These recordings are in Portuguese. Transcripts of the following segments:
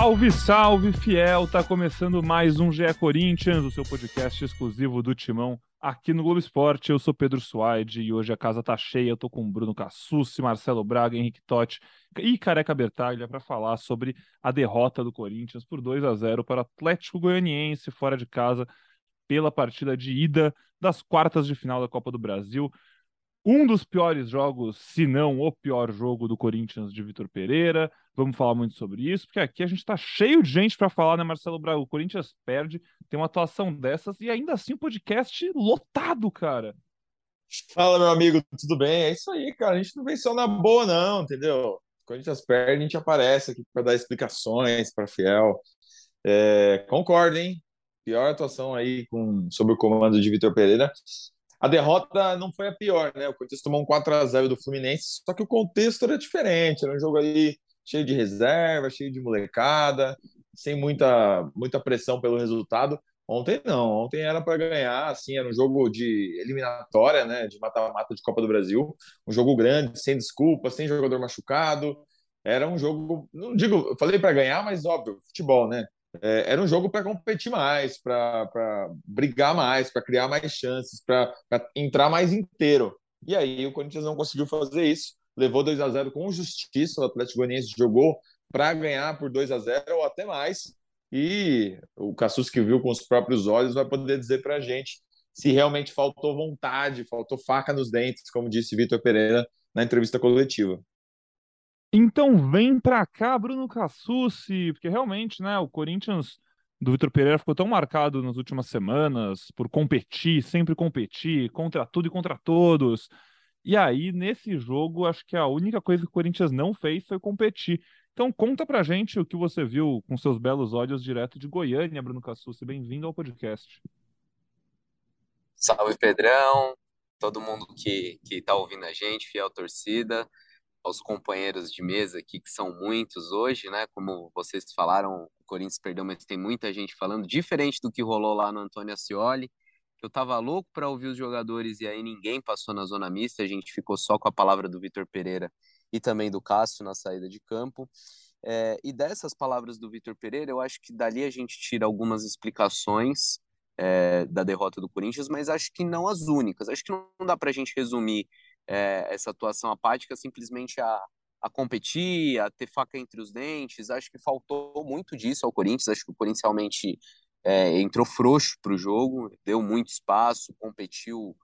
Salve, salve, fiel! Tá começando mais um GE Corinthians, o seu podcast exclusivo do Timão aqui no Globo Esporte. Eu sou Pedro Suaide e hoje a casa tá cheia. Eu tô com Bruno Cassucci, Marcelo Braga, Henrique Totti e Careca Bertaglia para falar sobre a derrota do Corinthians por 2 a 0 para o Atlético Goianiense fora de casa pela partida de ida das quartas de final da Copa do Brasil um dos piores jogos, se não o pior jogo do Corinthians de Vitor Pereira. Vamos falar muito sobre isso, porque aqui a gente está cheio de gente para falar, né, Marcelo Braga? O Corinthians perde, tem uma atuação dessas e ainda assim o podcast lotado, cara. Fala, meu amigo, tudo bem? É isso aí, cara. A gente não vem só na boa, não, entendeu? O Corinthians perde, a gente aparece aqui para dar explicações para Fiel. É, concordo, hein? Pior atuação aí com, sobre o comando de Vitor Pereira. A derrota não foi a pior, né? O Corinthians tomou um 4 a 0 do Fluminense, só que o contexto era diferente, era um jogo ali cheio de reserva, cheio de molecada, sem muita, muita pressão pelo resultado. Ontem não, ontem era para ganhar, assim, era um jogo de eliminatória, né, de mata-mata de Copa do Brasil, um jogo grande, sem desculpa, sem jogador machucado. Era um jogo, não digo, falei para ganhar, mas óbvio, futebol, né? É, era um jogo para competir mais, para brigar mais, para criar mais chances, para entrar mais inteiro. E aí o Corinthians não conseguiu fazer isso, levou 2 a 0 com justiça. O Atlético Goianiense jogou para ganhar por 2 a 0 ou até mais. E o Cassus que viu com os próprios olhos vai poder dizer para a gente se realmente faltou vontade, faltou faca nos dentes, como disse Vitor Pereira na entrevista coletiva. Então vem pra cá, Bruno Cassucci, porque realmente, né, o Corinthians do Vitor Pereira ficou tão marcado nas últimas semanas por competir, sempre competir, contra tudo e contra todos. E aí, nesse jogo, acho que a única coisa que o Corinthians não fez foi competir. Então, conta pra gente o que você viu com seus belos olhos direto de Goiânia, Bruno Cassucci. Bem-vindo ao podcast. Salve, Pedrão, todo mundo que, que tá ouvindo a gente, fiel torcida aos companheiros de mesa aqui, que são muitos hoje, né? Como vocês falaram, o Corinthians perdeu, mas tem muita gente falando, diferente do que rolou lá no Antônio Ascioli. Eu tava louco para ouvir os jogadores e aí ninguém passou na zona mista, a gente ficou só com a palavra do Vitor Pereira e também do Cássio na saída de campo. É, e dessas palavras do Vitor Pereira, eu acho que dali a gente tira algumas explicações é, da derrota do Corinthians, mas acho que não as únicas. Acho que não dá para a gente resumir é, essa atuação apática simplesmente a, a competir, a ter faca entre os dentes. Acho que faltou muito disso ao Corinthians. Acho que o Corinthians realmente é, entrou frouxo para o jogo, deu muito espaço, competiu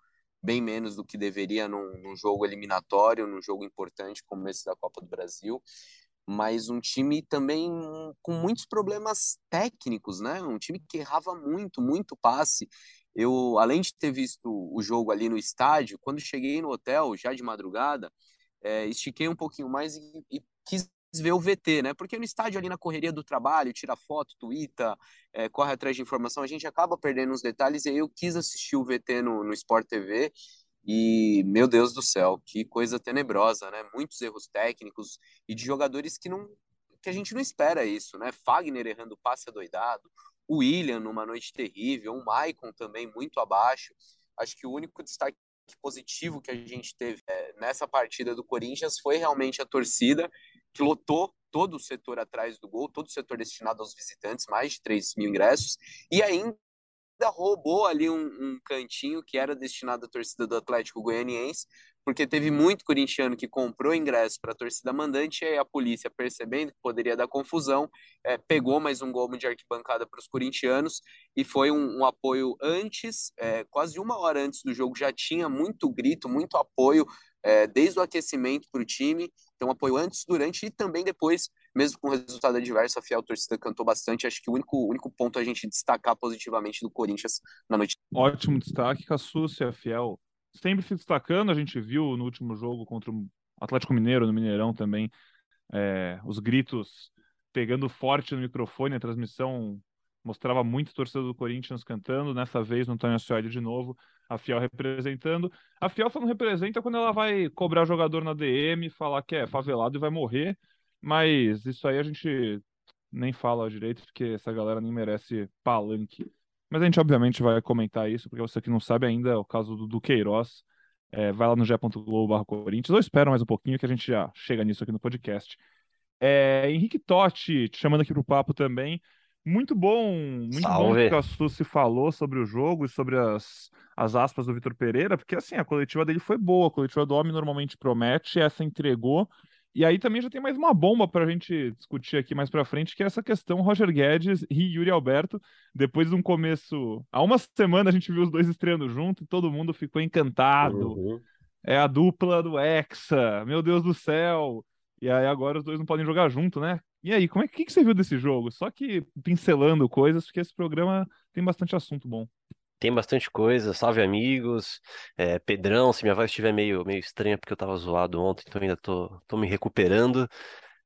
bem menos do que deveria num, num, jogo eliminatório, num jogo importante como esse da Copa do Brasil. Mas um time também com muitos problemas técnicos, né? Um time que errava muito, muito passe eu, além de ter visto o jogo ali no estádio, quando cheguei no hotel, já de madrugada, é, estiquei um pouquinho mais e, e, quis ver o VT, né? Porque no estádio, ali na correria do trabalho, tira foto, twitta, é, corre atrás de informação, a gente acaba perdendo os detalhes, e eu quis assistir o VT no, no Sport TV, e, meu Deus do céu, que coisa tenebrosa, né? Muitos erros técnicos e de jogadores que não que a gente não espera isso, né? Fagner errando passe adoidado, o William numa noite terrível, o Maicon também muito abaixo. Acho que o único destaque positivo que a gente teve é, nessa partida do Corinthians foi realmente a torcida, que lotou todo o setor atrás do gol, todo o setor destinado aos visitantes, mais de 3 mil ingressos, e ainda roubou ali um, um cantinho que era destinado à torcida do Atlético Goianiense, porque teve muito corintiano que comprou ingresso para a torcida mandante, e a polícia, percebendo que poderia dar confusão, é, pegou mais um gol de arquibancada para os corintianos, e foi um, um apoio antes, é, quase uma hora antes do jogo, já tinha muito grito, muito apoio, é, desde o aquecimento para o time, então apoio antes, durante e também depois, mesmo com resultado adverso, a fiel torcida cantou bastante, acho que o único, único ponto a gente destacar positivamente do Corinthians na noite. Ótimo destaque, Cassúcia, fiel sempre se destacando. A gente viu no último jogo contra o Atlético Mineiro, no Mineirão também, é, os gritos pegando forte no microfone. A transmissão mostrava muito torcedor do Corinthians cantando. Nessa vez, no Antônio Ascioli de novo, a Fiel representando. A Fiel só não representa quando ela vai cobrar jogador na DM, falar que é favelado e vai morrer. Mas isso aí a gente nem fala direito, porque essa galera nem merece palanque. Mas a gente, obviamente, vai comentar isso, porque você que não sabe ainda, é o caso do, do Queiroz. É, vai lá no ge.globo Corinthians, ou espera mais um pouquinho que a gente já chega nisso aqui no podcast. É, Henrique Totti, te chamando aqui pro papo também. Muito bom, muito bom que Salve. o Cassu se falou sobre o jogo e sobre as, as aspas do Vitor Pereira, porque assim, a coletiva dele foi boa, a coletiva do homem normalmente promete, essa entregou. E aí também já tem mais uma bomba para a gente discutir aqui mais para frente, que é essa questão Roger Guedes e Yuri Alberto. Depois de um começo, há uma semana a gente viu os dois estreando junto e todo mundo ficou encantado. Uhum. É a dupla do Hexa, meu Deus do céu. E aí agora os dois não podem jogar junto, né? E aí, como é que, que você viu desse jogo? Só que pincelando coisas, porque esse programa tem bastante assunto bom. Tem bastante coisa. Salve, amigos. É, Pedrão, se minha voz estiver meio, meio estranha porque eu tava zoado ontem, então ainda tô, tô me recuperando.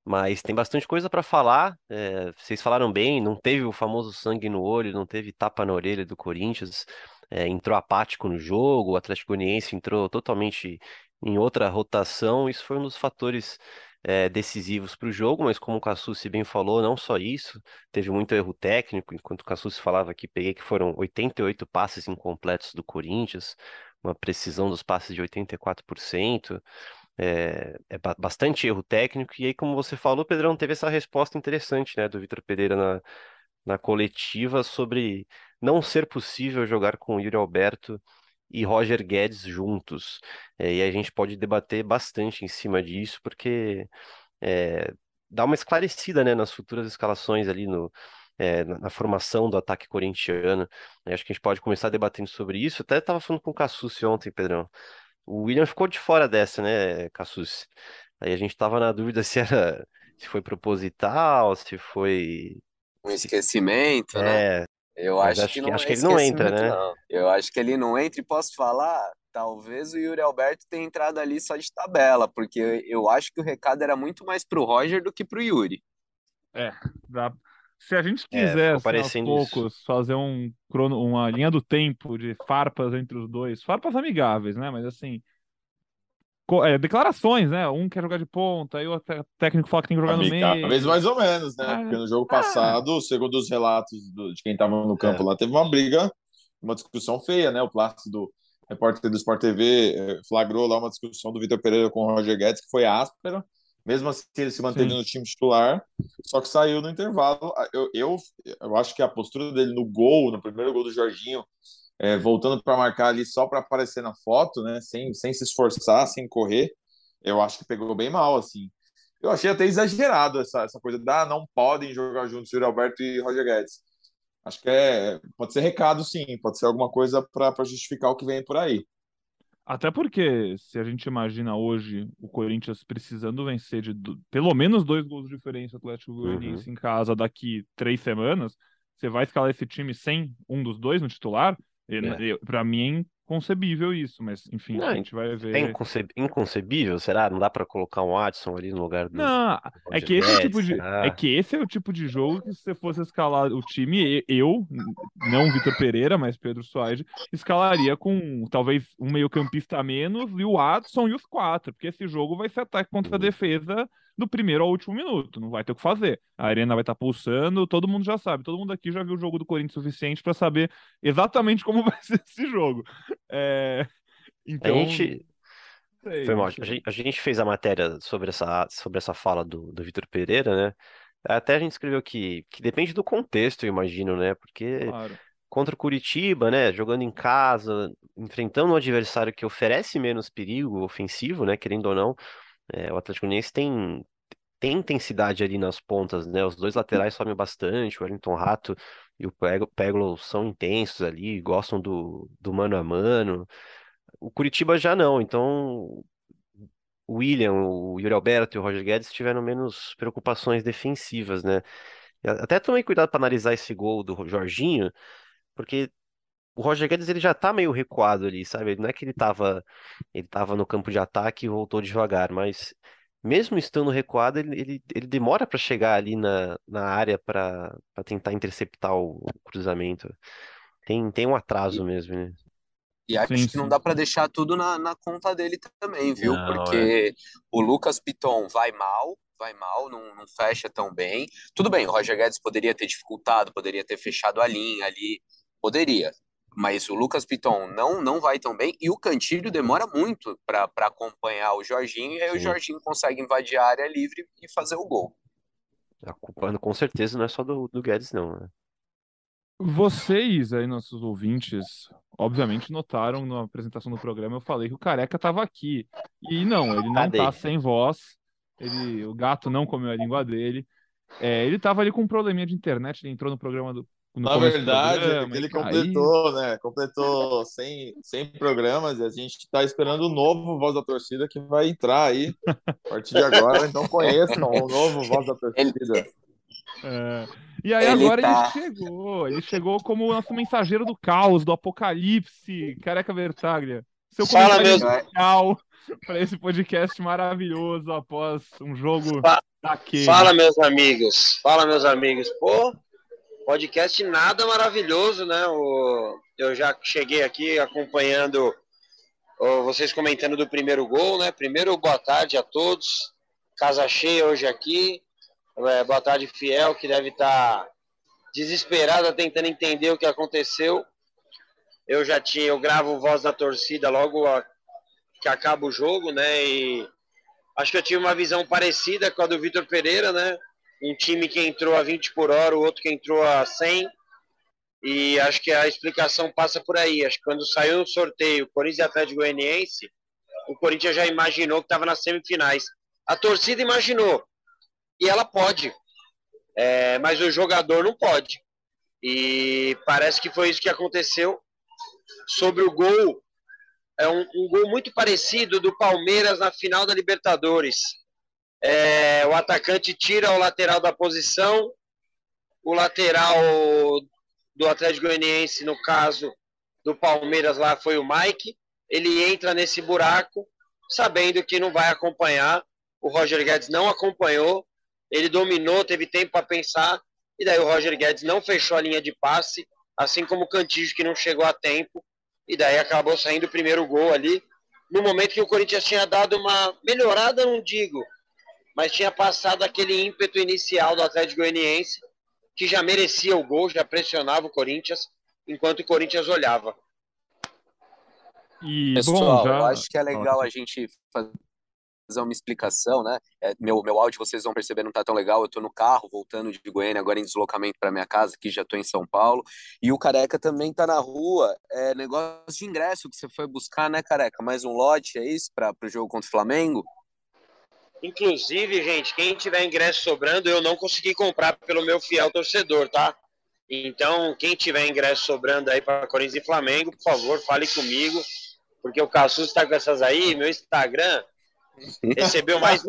Mas tem bastante coisa para falar. É, vocês falaram bem, não teve o famoso sangue no olho, não teve tapa na orelha do Corinthians. É, entrou apático no jogo, o Atlético Goianiense entrou totalmente em outra rotação. Isso foi um dos fatores é, decisivos para o jogo, mas como o Cassucci bem falou, não só isso, teve muito erro técnico. Enquanto o Cassucci falava aqui, peguei que foram 88 passes incompletos do Corinthians, uma precisão dos passes de 84%. É, é ba- bastante erro técnico, e aí, como você falou, Pedrão, teve essa resposta interessante, né, do Vitor Pereira na, na coletiva sobre não ser possível jogar com Yuri Alberto e Roger Guedes juntos. É, e a gente pode debater bastante em cima disso, porque é, dá uma esclarecida, né, nas futuras escalações ali no. é, na, na formação do ataque corintiano. Acho que a gente pode começar debatendo sobre isso. Até estava falando com o Cassucci ontem, Pedrão. O William ficou de fora dessa, né, Cassucci? Aí a gente tava na dúvida se era, se foi proposital, se foi, Um esquecimento, né? É, Eu acho acho que que não acho é que ele não entra, esquecimento, né? não. Eu acho que ele não entra e posso falar, talvez o Yuri Alberto tenha entrado ali só de tabela, porque eu acho que o recado era muito mais pro Roger do que pro Yuri. É, dá- se a gente É, quiser, assim, aos parecendo isso. poucos, fazer um crono, uma linha do tempo de farpas entre os dois, farpas amigáveis, né? Mas assim, é, declarações, né? Um quer jogar de ponta, aí o técnico fala que tem que jogar no Amigáveis meio. mais ou menos, né? Ah, Porque no jogo ah, passado, segundo os relatos do- de quem estava no campo É. lá, teve uma briga, uma discussão feia, né? O Plácido, repórter do Sport TV, eh, flagrou lá uma discussão do Vitor Pereira com o Roger Guedes, que foi áspera. Mesmo assim, ele se manteve sim. no time titular, só que saiu no intervalo. Eu, eu, eu acho que a postura dele no gol, no primeiro gol do Jorginho, eh, voltando para marcar ali só para aparecer na foto, né? Sem, sem se esforçar, sem correr, eu acho que pegou bem mal, assim. Eu achei até exagerado essa, essa coisa da ah, não podem jogar juntos Yuri Alberto e Roger Guedes. Acho que é, pode ser recado, sim, pode ser alguma coisa para justificar o que vem por aí. Até porque, se a gente imagina hoje o Corinthians precisando vencer de do- pelo menos dois gols de diferença Atlético Uhum. Goianiense em casa daqui três semanas, você vai escalar esse time sem um dos dois no titular? É. Para mim é inconcebível isso, mas enfim, Não, a gente vai é ver. inconce- inconcebível, será? Não dá pra colocar um Adson ali no lugar do, Não, do é que esse é tipo de, é que esse é o tipo de jogo que se você fosse escalar o time, eu, não o Vitor Pereira, mas Pedro Soares, escalaria com talvez um meio-campista a menos e o Adson e os quatro, porque esse jogo vai ser ataque contra a Uhum. defesa do primeiro ao último minuto, não vai ter o que fazer. A arena vai estar pulsando, todo mundo já sabe, todo mundo aqui já viu o jogo do Corinthians suficiente para saber exatamente como vai ser esse jogo. É, A Então, gente, sei, foi não mal, a gente, a gente fez a matéria sobre essa, sobre essa fala do, do Vitor Pereira, né? Até a gente escreveu que, que depende do contexto, eu imagino, né? Porque Claro. contra o Curitiba, né? Jogando em casa, enfrentando um adversário que oferece menos perigo ofensivo, né? Querendo ou não, é, o Atlético Goianiense tem, tem intensidade ali nas pontas, né? Os dois laterais sobem bastante, o Wellington Rato e o Peglo são intensos ali, gostam do, do mano a mano. O Curitiba já não, então o William, o Yuri Alberto e o Roger Guedes tiveram menos preocupações defensivas, né? Até tomei cuidado para analisar esse gol do Jorginho, porque o Roger Guedes ele já tá meio recuado ali, sabe? Não é que ele tava, ele tava no campo de ataque e voltou devagar, mas mesmo estando recuado, ele, ele, ele demora para chegar ali na, na área para tentar interceptar o, o cruzamento. Tem, tem um atraso mesmo, né? E acho Sim, que não dá para deixar tudo na, na conta dele também, viu? Não, é. Porque o Lucas Piton vai mal, vai mal, não, não fecha tão bem. Tudo bem, o Roger Guedes poderia ter dificultado, poderia ter fechado a linha ali, poderia. Mas o Lucas Piton não não vai tão bem e o Cantilho demora muito para acompanhar o Jorginho e aí Sim. o Jorginho consegue invadir a área livre e fazer o gol. A culpa com certeza não é só do, do Guedes, não. Né? Vocês aí, nossos ouvintes, obviamente notaram na apresentação do programa, eu falei que o Careca estava aqui. E não, ele não Cadê? tá sem voz. Ele, o gato não comeu a língua dele. É, ele estava ali com um probleminha de internet, ele entrou no programa do. Na verdade, programa, ele completou, né? Completou 100, 100 programas e a gente está esperando o novo Voz da Torcida que vai entrar aí a partir de agora. Então conheçam o novo Voz da Torcida. É. E aí ele agora tá... ele chegou. Ele chegou como o nosso mensageiro do caos, do apocalipse, Careca Vertaglia. Seu Fala, meu para esse podcast maravilhoso após um jogo Fa daquele. Fala, meus amigos. Fala, meus amigos. Pô, podcast nada maravilhoso, né? O... Eu já cheguei aqui acompanhando vocês comentando do primeiro gol, né? Primeiro, boa tarde a todos. Casa cheia hoje aqui. É, boa tarde, Fiel, que deve estar tá desesperada tentando entender o que aconteceu. Eu já tinha, eu gravo voz da torcida logo a, que acaba o jogo, né? E acho que eu tive uma visão parecida com a do Vitor Pereira, né? Um time que entrou a 20 por hora, o outro que entrou a 100. E acho que a explicação passa por aí. Acho que quando saiu o sorteio Corinthians e Atlético Goianiense, o Corinthians já imaginou que estava nas semifinais. A torcida imaginou e ela pode, é, mas o jogador não pode. E parece que foi isso que aconteceu sobre o gol. É um, um gol muito parecido do Palmeiras na final da Libertadores. É, o atacante tira o lateral da posição, o lateral do Atlético Goianiense, no caso do Palmeiras lá, foi o Mike. Ele entra nesse buraco, sabendo que não vai acompanhar. O Roger Guedes não acompanhou, ele dominou, teve tempo para pensar, e daí o Roger Guedes não fechou a linha de passe, assim como o Cantígio, que não chegou a tempo, e daí acabou saindo o primeiro gol ali, no momento que o Corinthians tinha dado uma melhorada, não digo, mas tinha passado aquele ímpeto inicial do Atlético Goianiense, que já merecia o gol, já pressionava o Corinthians, enquanto o Corinthians olhava. E, Pessoal, bom, já... eu acho que é legal a gente fazer fazer uma explicação, né? É, meu, meu áudio, vocês vão perceber, não tá tão legal. Eu tô no carro, voltando de Goiânia, agora em deslocamento para minha casa, que já tô em São Paulo. E o Careca também tá na rua. É negócio de ingresso que você foi buscar, né, Careca? Mais um lote, é isso? Para o jogo contra o Flamengo? Inclusive, gente, quem tiver ingresso sobrando, eu não consegui comprar pelo meu fiel torcedor, tá? Então, quem tiver ingresso sobrando aí para Corinthians e Flamengo, por favor, fale comigo, porque o Cassus está com essas aí. Meu Instagram Recebeu mais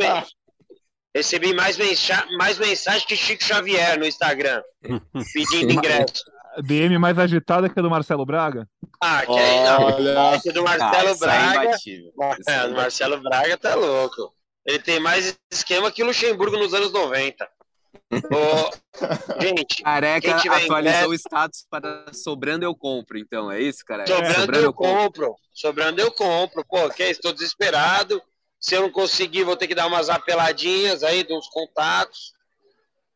Recebi mais, mensa mais mensagem que Chico Xavier no Instagram, pedindo ingresso. DM mais agitada que a do Marcelo Braga? Ah, que aí não. Olha. É do Marcelo ah, Braga. É, é, do Marcelo Braga tá louco. Ele tem mais esquema que Luxemburgo nos anos 90. gente, Careca atualizou ingresso... o status para sobrando eu compro, então, é isso, cara? Sobrando, sobrando eu, eu compro. compro. Sobrando eu compro. Pô, que é Estou desesperado. Se eu não conseguir, vou ter que dar umas apeladinhas aí, uns contatos.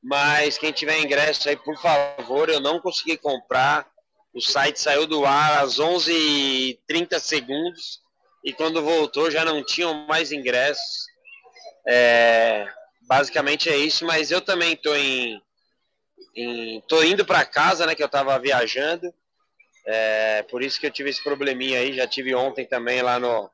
Mas quem tiver ingresso aí, por favor, eu não consegui comprar. O site saiu do ar às 11h30 segundos. E quando voltou, já não tinham mais ingressos. É, basicamente é isso, mas eu também estou em, em, tô indo para casa, né, que eu estava viajando. É, por isso que eu tive esse probleminha aí, já tive ontem também lá no,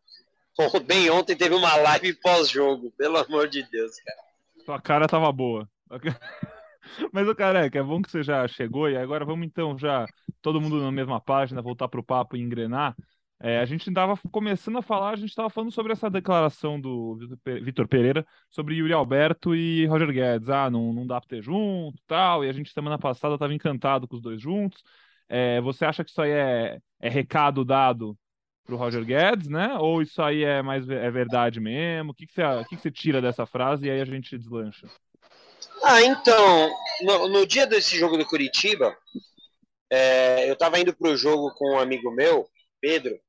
Bem, ontem teve uma live pós-jogo, pelo amor de Deus, cara. Sua cara tava boa. Mas o careca, é bom que você já chegou e agora vamos então já todo mundo na mesma página voltar para o papo e engrenar. É, a gente estava começando a falar, a gente estava falando sobre essa declaração do Vitor Pereira sobre Yuri Alberto e Roger Guedes. Ah, não, não dá para ter junto tal. E a gente semana passada estava encantado com os dois juntos. É, você acha que isso aí é, é recado dado pro Roger Guedes, né? Ou isso aí é mais é verdade mesmo? O que, que, você, o que, que você tira dessa frase e aí a gente deslancha? Ah, então, no, no dia desse jogo do Curitiba, é, eu tava indo pro jogo com um amigo meu, Pedro,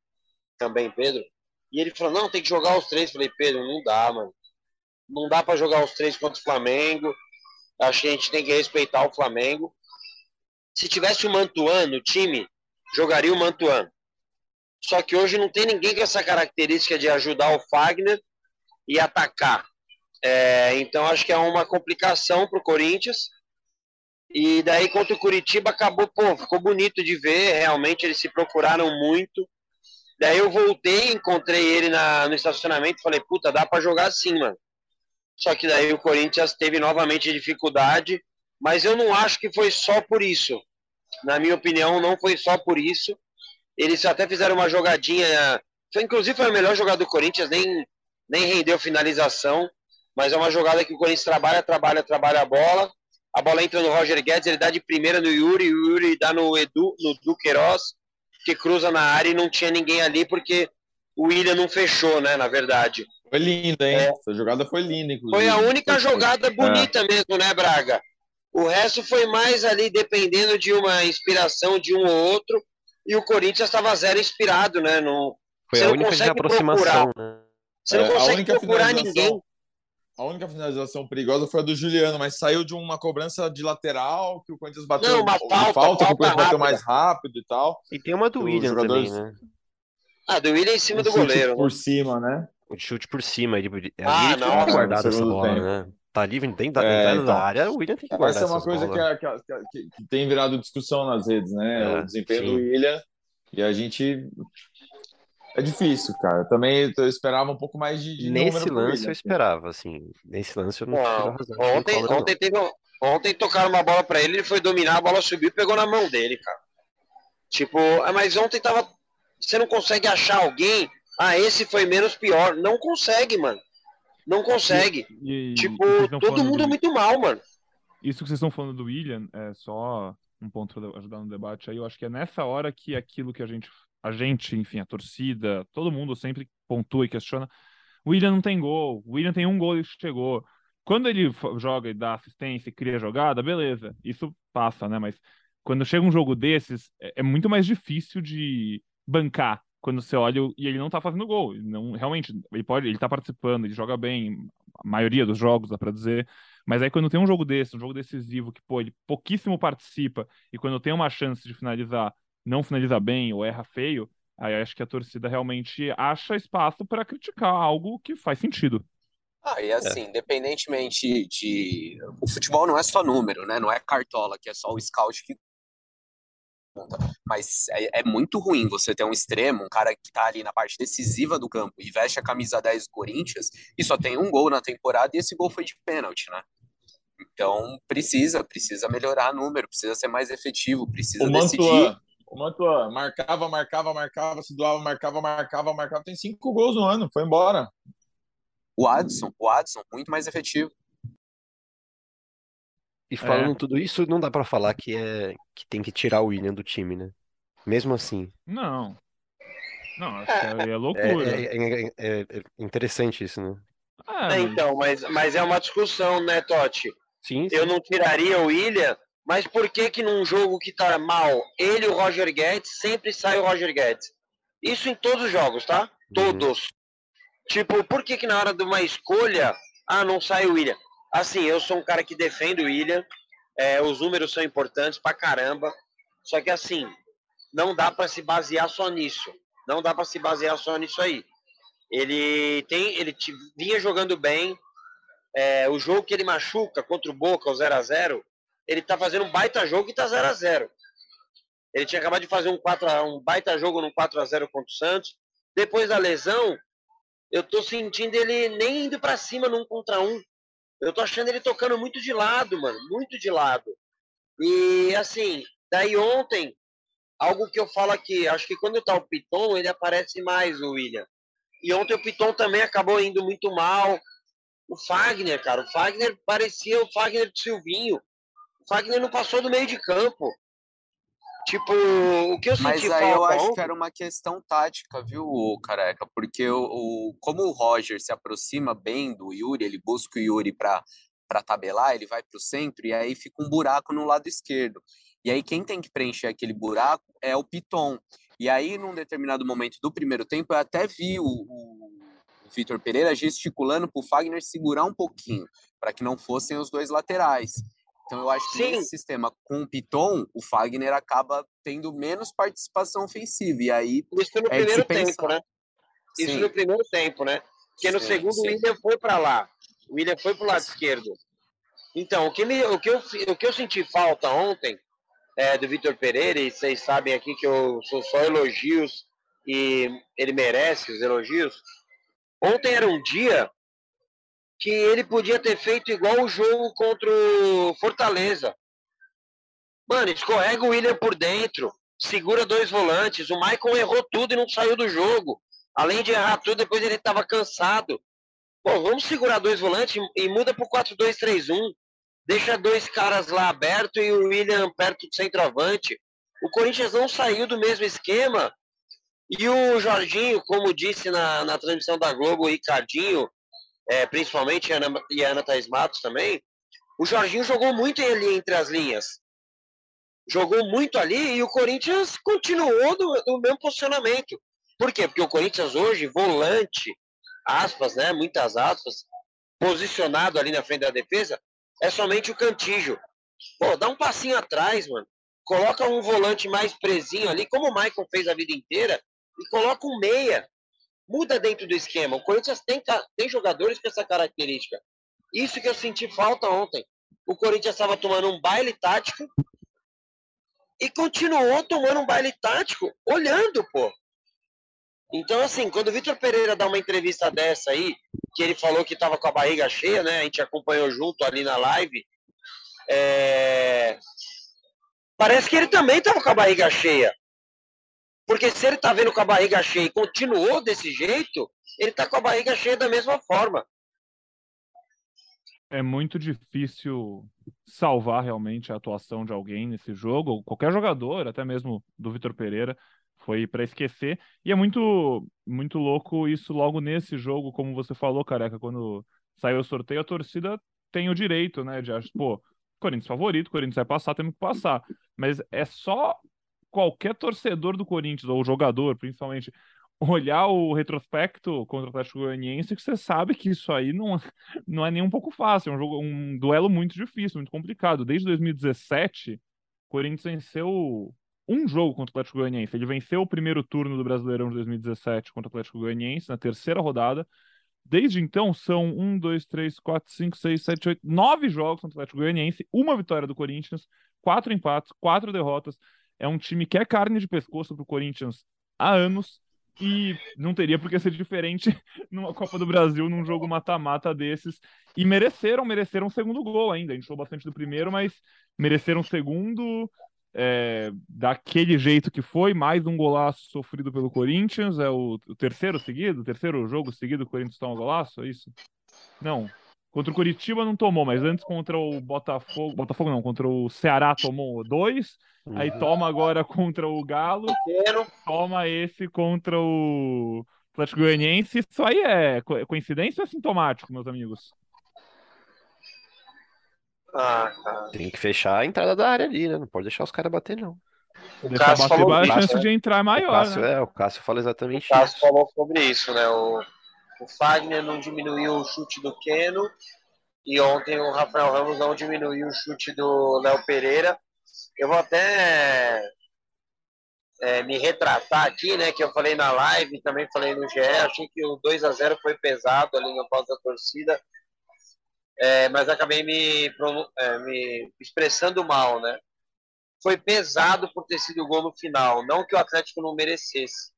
também Pedro, e ele falou, não, tem que jogar os três. Falei, Pedro, não dá, mano. Não dá para jogar os três contra o Flamengo. Acho que a gente tem que respeitar o Flamengo. Se tivesse o Mantuan no time, jogaria o Mantuan. Só que hoje não tem ninguém com essa característica de ajudar o Fagner e atacar. É, então acho que é uma complicação para o Corinthians. E daí contra o Curitiba acabou, pô, ficou bonito de ver, realmente eles se procuraram muito. Daí eu voltei, encontrei ele na, no estacionamento falei, puta, dá para jogar assim, mano. Só que daí o Corinthians teve novamente dificuldade, mas eu não acho que foi só por isso. Na minha opinião, não foi só por isso. Eles até fizeram uma jogadinha, foi inclusive foi a melhor jogada do Corinthians, nem nem rendeu finalização, mas é uma jogada que o Corinthians trabalha, trabalha, trabalha a bola. A bola entra no Roger Guedes, ele dá de primeira no Yuri, o Yuri dá no Edu, no Duqueiroz, que cruza na área e não tinha ninguém ali porque o William não fechou, né, na verdade. Foi linda, hein? É. Essa jogada foi linda, inclusive. Foi a única jogada bonita é. mesmo, né, Braga? O resto foi mais ali dependendo de uma inspiração de um ou outro, e o Corinthians estava zero inspirado, né? Não, foi a única de aproximação, procurar. né? Você não é, consegue procurar ninguém. A única finalização perigosa foi a do Juliano, mas saiu de uma cobrança de lateral que o Corinthians bateu não, uma falta, falta, que o Corinthians bateu mais rápido e tal. E tem uma do William jogadores... também, né? Ah, do William em cima o do goleiro. Por né? cima, né? O chute por cima. Ele, ah, não. Tem que guardar essa bola, tempo. né? Tá livre, tem da, é, então, área, o William tem que guardar Essa é uma coisa que, é, que, é, que, que, tem virado discussão nas redes, né? É, o desempenho sim. do William. E a gente é difícil, cara. Também eu esperava um pouco mais de, de Nesse lance eu esperava, assim. Nesse lance eu não, razão. Ontem, ontem, teve, ontem tocaram uma bola para ele, ele foi dominar, a bola subiu e pegou na mão dele, cara. Tipo, ah, mas ontem tava. Você não consegue achar alguém. Ah, esse foi menos pior. Não consegue, mano. Não consegue. E, e, tipo, todo mundo do... muito mal, mano. Isso que vocês estão falando do William, é só um ponto para ajudar no debate aí. Eu acho que é nessa hora que aquilo que a gente a gente, enfim, a torcida, todo mundo sempre pontua e questiona. O William não tem gol, o William tem um gol e chegou. Quando ele joga e dá assistência e cria jogada, beleza, isso passa, né? Mas quando chega um jogo desses, é, é muito mais difícil de bancar quando você olha e ele não tá fazendo gol. Não, realmente, ele pode, ele tá participando, ele joga bem, a maioria dos jogos, dá pra dizer. Mas aí quando tem um jogo desse, um jogo decisivo, que, pô, ele pouquíssimo participa, e quando tem uma chance de finalizar, não finaliza bem ou erra feio, aí acho que a torcida realmente acha espaço para criticar algo que faz sentido. Ah, e assim, é. independentemente de. O futebol não é só número, né? Não é cartola, que é só o scout que. Mas é, é, muito ruim você ter um extremo, um cara que tá ali na parte decisiva do campo e veste a camisa 10 do Corinthians e só tem um gol na temporada e esse gol foi de pênalti, né? Então precisa, precisa melhorar número, precisa ser mais efetivo, precisa o decidir. O Mantua marcava, marcava, marcava, se doava, marcava, marcava, marcava. Tem cinco gols no ano, foi embora. O Adson, o Adson, muito mais efetivo. E falando é. tudo isso, não dá para falar que é que tem que tirar o William do time, né? Mesmo assim. Não. Não, acho que é, loucura. É, é, é, é interessante isso, né? É, então, mas, mas é uma discussão, né, Totti? Sim, sim. Eu não tiraria o William mas por que que num jogo que tá mal, ele e o Roger Guedes, sempre sai o Roger Guedes? Isso em todos os jogos, tá? Uhum. Todos. Tipo, por que que na hora de uma escolha, ah, não sai o William? Assim, eu sou um cara que defende o William, é, os números são importantes pra caramba, só que assim, não dá para se basear só nisso. Não dá para se basear só nisso aí. Ele tem, ele vinha jogando bem. É, o jogo que ele machuca contra o Boca, o 0 a 0 ele tá fazendo um baita jogo e tá 0 a 0 Ele tinha acabado de fazer um, 4 a, um baita jogo no 4 a 0 contra o Santos. Depois da lesão, eu tô sentindo ele nem indo para cima num contra um. Eu tô achando ele tocando muito de lado, mano, muito de lado. E assim, daí ontem, algo que eu falo aqui, acho que quando tá o Piton, ele aparece mais, o William. E ontem o Piton também acabou indo muito mal. O Fagner, cara, o Fagner parecia o Fagner de Silvinho. Fagner não passou do meio de campo. Tipo, o que eu senti Mas aí eu acho que era uma questão tática, viu, Careca? Porque o, o, como o Roger se aproxima bem do Yuri, ele busca o Yuri para para tabelar, ele vai para o centro e aí fica um buraco no lado esquerdo. E aí quem tem que preencher aquele buraco é o Piton. E aí, num determinado momento do primeiro tempo, eu até vi o, o Vitor Pereira gesticulando para o Fagner segurar um pouquinho, para que não fossem os dois laterais. Então eu acho que Sim. nesse sistema com o Piton, o Fagner acaba tendo menos participação ofensiva. E aí. Isso no é primeiro tempo, né? Isso Sim. no primeiro tempo, né? Porque no sim, segundo o William foi para lá. O William foi para o lado esquerdo. Então, o que, me, o, que eu, o que eu senti falta ontem é, do Vitor Pereira, e vocês sabem aqui que eu sou só elogios e ele merece os elogios. Ontem era um dia que ele podia ter feito igual o jogo contra o Fortaleza. Mano, escorrega o William por dentro, segura dois volantes. O Michael errou tudo e não saiu do jogo. Além de errar tudo, depois ele estava cansado. Pô, vamos segurar dois volantes e muda para o 4-2-3-1. Deixa dois caras lá aberto e o William perto do centroavante. O Corinthians não saiu do mesmo esquema. E o Jorginho, como disse na, na transmissão da Globo, o Ricardinho, é, principalmente Ana, e a Ana Thaís Matos também, o Jorginho jogou muito ali entre as linhas. Jogou muito ali e o Corinthians continuou do mesmo posicionamento. Por quê? Porque o Corinthians hoje, volante, aspas, né? Muitas aspas, posicionado ali na frente da defesa, é somente o Cantijo. Pô, dá um passinho atrás, mano. Coloca um volante mais presinho ali, como o Michael fez a vida inteira, e coloca um meia muda dentro do esquema. O Corinthians tem, tem jogadores com essa característica. Isso que eu senti falta ontem. O Corinthians estava tomando um baile tático e continuou tomando um baile tático, olhando, pô. Então, assim, quando o Vitor Pereira dá uma entrevista dessa aí, que ele falou que estava com a barriga cheia, né? A gente acompanhou junto ali na live. É... Parece que ele também estava com a barriga cheia. Porque se ele está vendo com a barriga cheia e continuou desse jeito, ele está com a barriga cheia da mesma forma. É muito difícil salvar realmente a atuação de alguém nesse jogo, qualquer jogador, até mesmo do Vitor Pereira, foi para esquecer. E é muito muito louco isso logo nesse jogo, como você falou, careca, quando saiu o sorteio, a torcida tem o direito, né, de achar, pô, Corinthians favorito, Corinthians vai passar, temos que passar. Mas é só qualquer torcedor do Corinthians, ou jogador, principalmente, olhar o retrospecto contra o Atlético Goianiense, que você sabe que isso aí não, não é nem um pouco fácil, é um, jogo, um duelo muito difícil, muito complicado. Desde 2017, o Corinthians venceu um jogo contra o Atlético Goianiense. Ele venceu o primeiro turno do Brasileirão de 2017 contra o Atlético Goianiense, na terceira rodada. Desde então, são um, dois, três, quatro, cinco, seis, sete, oito, nove jogos contra o Atlético Goianiense, uma vitória do Corinthians, quatro empates, quatro derrotas. É um time que é carne de pescoço para o Corinthians há anos e não teria por que ser diferente numa Copa do Brasil, num jogo mata-mata desses. E mereceram, mereceram o segundo gol ainda. A gente falou bastante do primeiro, mas mereceram o segundo é, daquele jeito que foi. Mais um golaço sofrido pelo Corinthians. É o, o terceiro seguido, o terceiro jogo seguido, o Corinthians toma um golaço, é isso? Não. Contra o Curitiba não tomou, mas antes contra o Botafogo. Botafogo não, contra o Ceará tomou dois. Uhum. Aí toma agora contra o Galo. Toma esse contra o Atlético Goianiense. Isso aí é coincidência ou é sintomático, meus amigos? Ah, tá. Tem que fechar a entrada da área ali, né? Não pode deixar os caras bater, não. O deixar Cássio bater, falou a chance de entrar é maior. O Cássio, né? é, o Cássio fala exatamente o Cássio isso. falou sobre isso, né? O o Fagner não diminuiu o chute do Keno e ontem o Rafael Ramos não diminuiu o chute do Léo Pereira. Eu vou até é, me retratar aqui, né? Que eu falei na live, também falei no GE. Achei que o 2 a 0 foi pesado ali na pausa da torcida, é, mas acabei me, é, me expressando mal, né? Foi pesado por ter sido o gol no final, não que o Atlético não merecesse.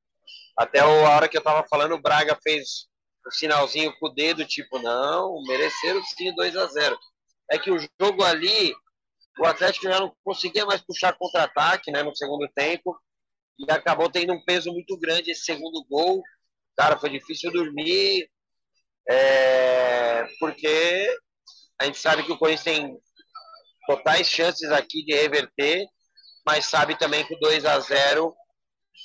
Até a hora que eu tava falando, o Braga fez o sinalzinho com o dedo, tipo, não, mereceram sim 2 a 0 É que o jogo ali, o Atlético já não conseguia mais puxar contra-ataque né, no segundo tempo e acabou tendo um peso muito grande esse segundo gol. Cara, foi difícil dormir, é, porque a gente sabe que o Corinthians tem totais chances aqui de reverter, mas sabe também que o 2 a 0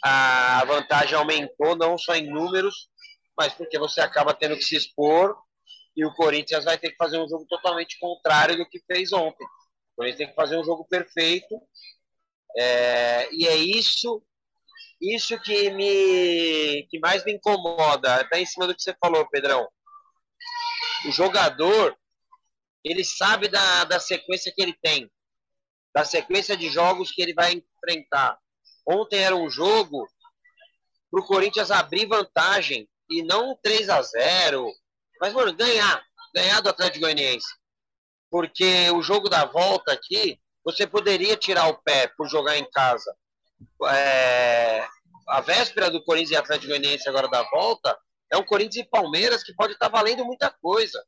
a vantagem aumentou não só em números, mas porque você acaba tendo que se expor e o Corinthians vai ter que fazer um jogo totalmente contrário do que fez ontem. O Corinthians tem que fazer um jogo perfeito é, e é isso isso que me que mais me incomoda, até em cima do que você falou, Pedrão. O jogador ele sabe da, da sequência que ele tem, da sequência de jogos que ele vai enfrentar. Ontem era um jogo para o Corinthians abrir vantagem e não 3 a 0 mas, mano, ganhar, ganhar do Atlético Goianiense. Porque o jogo da volta aqui, você poderia tirar o pé por jogar em casa. É, a véspera do Corinthians e Atlético Goianiense agora da volta é um Corinthians e Palmeiras que pode estar valendo muita coisa.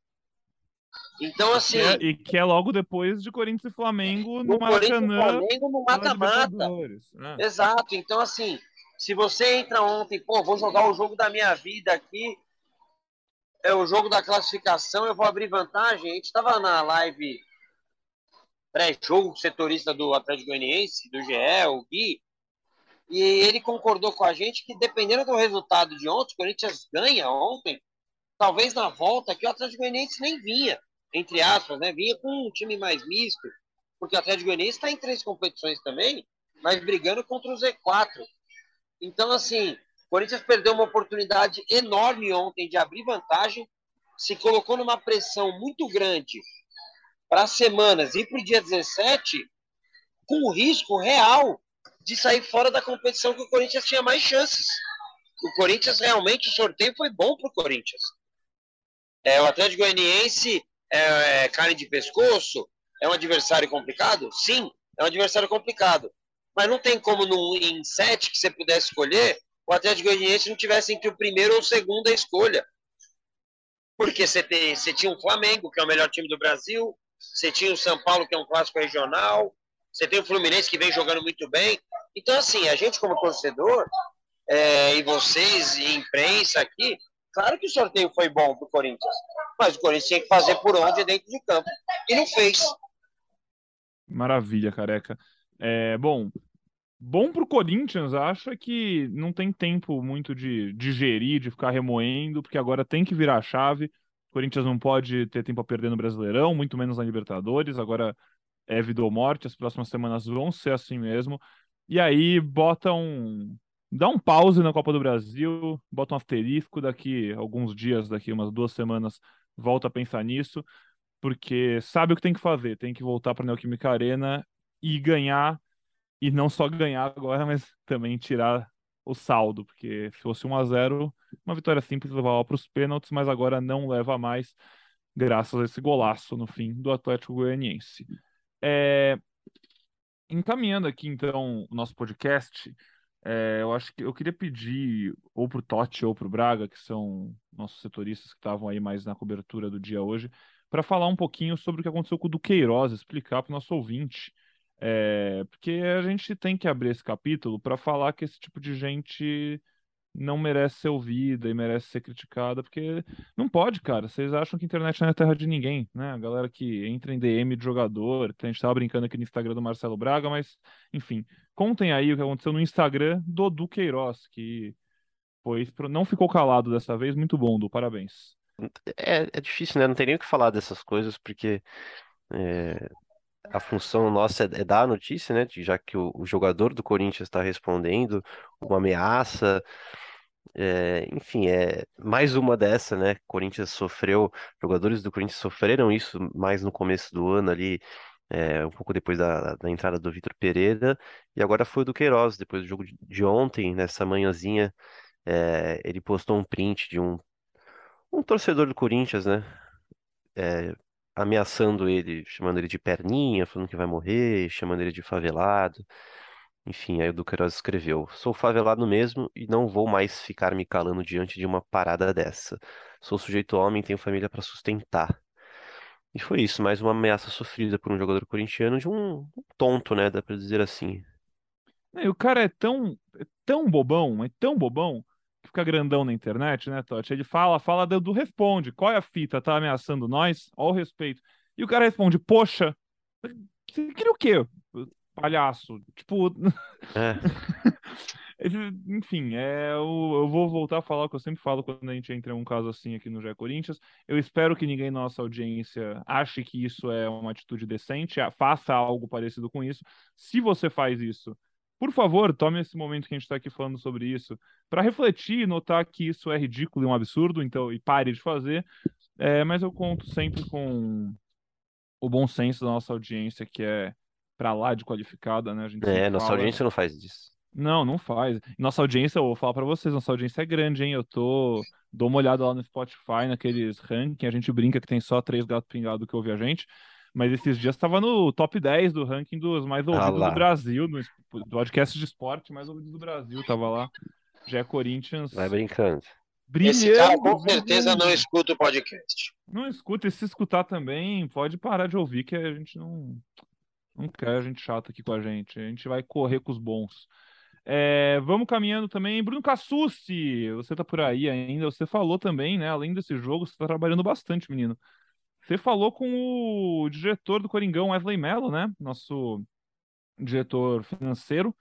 Então, assim. E que, é, e que é logo depois de Corinthians e Flamengo no, no Maracanã. Flamengo no mata-mata. Né? Exato. Então, assim, se você entra ontem, pô, vou jogar o jogo da minha vida aqui, é o jogo da classificação, eu vou abrir vantagem. A gente estava na live pré-jogo setorista do Atlético Goianiense, do GE, o Gui, e ele concordou com a gente que dependendo do resultado de ontem, o Corinthians ganha ontem, talvez na volta que o Atlético Goianiense nem vinha, entre aspas, né? Vinha com um time mais misto, porque o Atlético Goianiense está em três competições também, mas brigando contra o Z4. Então, assim, o Corinthians perdeu uma oportunidade enorme ontem de abrir vantagem, se colocou numa pressão muito grande para as semanas e para o dia 17, com o risco real de sair fora da competição que o Corinthians tinha mais chances. O Corinthians realmente, o sorteio foi bom para o Corinthians. É, o Atlético Goianiense é, é carne de pescoço, é um adversário complicado? Sim, é um adversário complicado. Mas não tem como no, em sete que você pudesse escolher, o Atlético Goianiense não tivesse entre o primeiro ou o segundo a escolha. Porque você, tem, você tinha o Flamengo, que é o melhor time do Brasil, você tinha o São Paulo, que é um clássico regional, você tem o Fluminense, que vem jogando muito bem. Então, assim, a gente como torcedor, é, e vocês, e imprensa aqui, claro que o sorteio foi bom para o Corinthians, mas o Corinthians tinha que fazer por onde dentro de campo. E não fez. Maravilha, careca. É, bom, bom pro Corinthians, acho que não tem tempo muito de digerir, de ficar remoendo, porque agora tem que virar a chave. O Corinthians não pode ter tempo a perder no Brasileirão, muito menos na Libertadores. Agora é vida ou morte, as próximas semanas vão ser assim mesmo. E aí bota um. Dá um pause na Copa do Brasil, bota um asterisco daqui alguns dias, daqui umas duas semanas, volta a pensar nisso, porque sabe o que tem que fazer, tem que voltar para a Neoquímica Arena e ganhar, e não só ganhar agora, mas também tirar o saldo, porque se fosse 1 a 0 uma vitória simples levava para os pênaltis, mas agora não leva mais, graças a esse golaço no fim do Atlético Goianiense. É... Encaminhando aqui então o nosso podcast, é, eu acho que eu queria pedir ou para o Totti ou para o Braga, que são nossos setoristas que estavam aí mais na cobertura do dia hoje, para falar um pouquinho sobre o que aconteceu com o Duqueiroz, explicar para o nosso ouvinte é, porque a gente tem que abrir esse capítulo para falar que esse tipo de gente não merece ser ouvida e merece ser criticada, porque não pode, cara. Vocês acham que a internet não é terra de ninguém, né? A galera que entra em DM de jogador, a gente tava brincando aqui no Instagram do Marcelo Braga, mas, enfim, contem aí o que aconteceu no Instagram do Du Queiroz, que foi, não ficou calado dessa vez. Muito bom, Du, parabéns. É, é difícil, né? Não tem nem o que falar dessas coisas, porque é, a função nossa é, é dar a notícia, né? Já que o, o jogador do Corinthians está respondendo uma ameaça. É, enfim, é mais uma dessa, né? Corinthians sofreu, jogadores do Corinthians sofreram isso mais no começo do ano ali, é, um pouco depois da, da entrada do Vitor Pereira, e agora foi o do Queiroz, depois do jogo de, ontem, nessa manhãzinha, é, ele postou um print de um, um torcedor do Corinthians, né? É, ameaçando ele, chamando ele de perninha, falando que vai morrer, chamando ele de favelado. Enfim, aí o Duqueiroz escreveu: Sou favelado mesmo e não vou mais ficar me calando diante de uma parada dessa. Sou sujeito homem, tenho família para sustentar. E foi isso, mais uma ameaça sofrida por um jogador corintiano de um tonto, né? Dá pra dizer assim. E o cara é tão, é tão bobão, é tão bobão, fica grandão na internet, né, Totti? Ele fala, fala do, do responde. Qual é a fita? Tá ameaçando nós? Ó o respeito. E o cara responde, poxa, você queria o quê? Palhaço. Tipo. É. Enfim, é, eu, eu, vou voltar a falar o que eu sempre falo quando a gente entra em um caso assim aqui no Gé Corinthians. Eu espero que ninguém na nossa audiência ache que isso é uma atitude decente, faça algo parecido com isso. Se você faz isso, por favor, tome esse momento que a gente está aqui falando sobre isso para refletir e notar que isso é ridículo e um absurdo, então e pare de fazer. É, mas eu conto sempre com o bom senso da nossa audiência, que é para lá de qualificada, né? A gente É, nossa fala... audiência não faz disso. Não, não faz. Nossa audiência, eu vou falar para vocês, nossa audiência é grande, hein? Eu tô dou uma olhada lá no Spotify, naqueles rankings, a gente brinca que tem só três gatos pingados que ouvem a gente, mas esses dias estava no top 10 do ranking dos mais Ah ouvidos lá. do Brasil, no podcast de esporte mais ouvidos do Brasil, tava lá. Já é Corinthians Vai brincando. Esse cara brilhando, com certeza brilhando. não escuta o podcast. Não escuta, e se escutar também, pode parar de ouvir, que a gente não, não quer gente chata aqui com a gente. A gente vai correr com os bons. É, vamos caminhando também. Bruno Cassucci, você tá por aí ainda. Você falou também, né? Além desse jogo, você tá trabalhando bastante, menino. Você falou com o diretor do Coringão, Wesley Mello, né? Nosso diretor financeiro.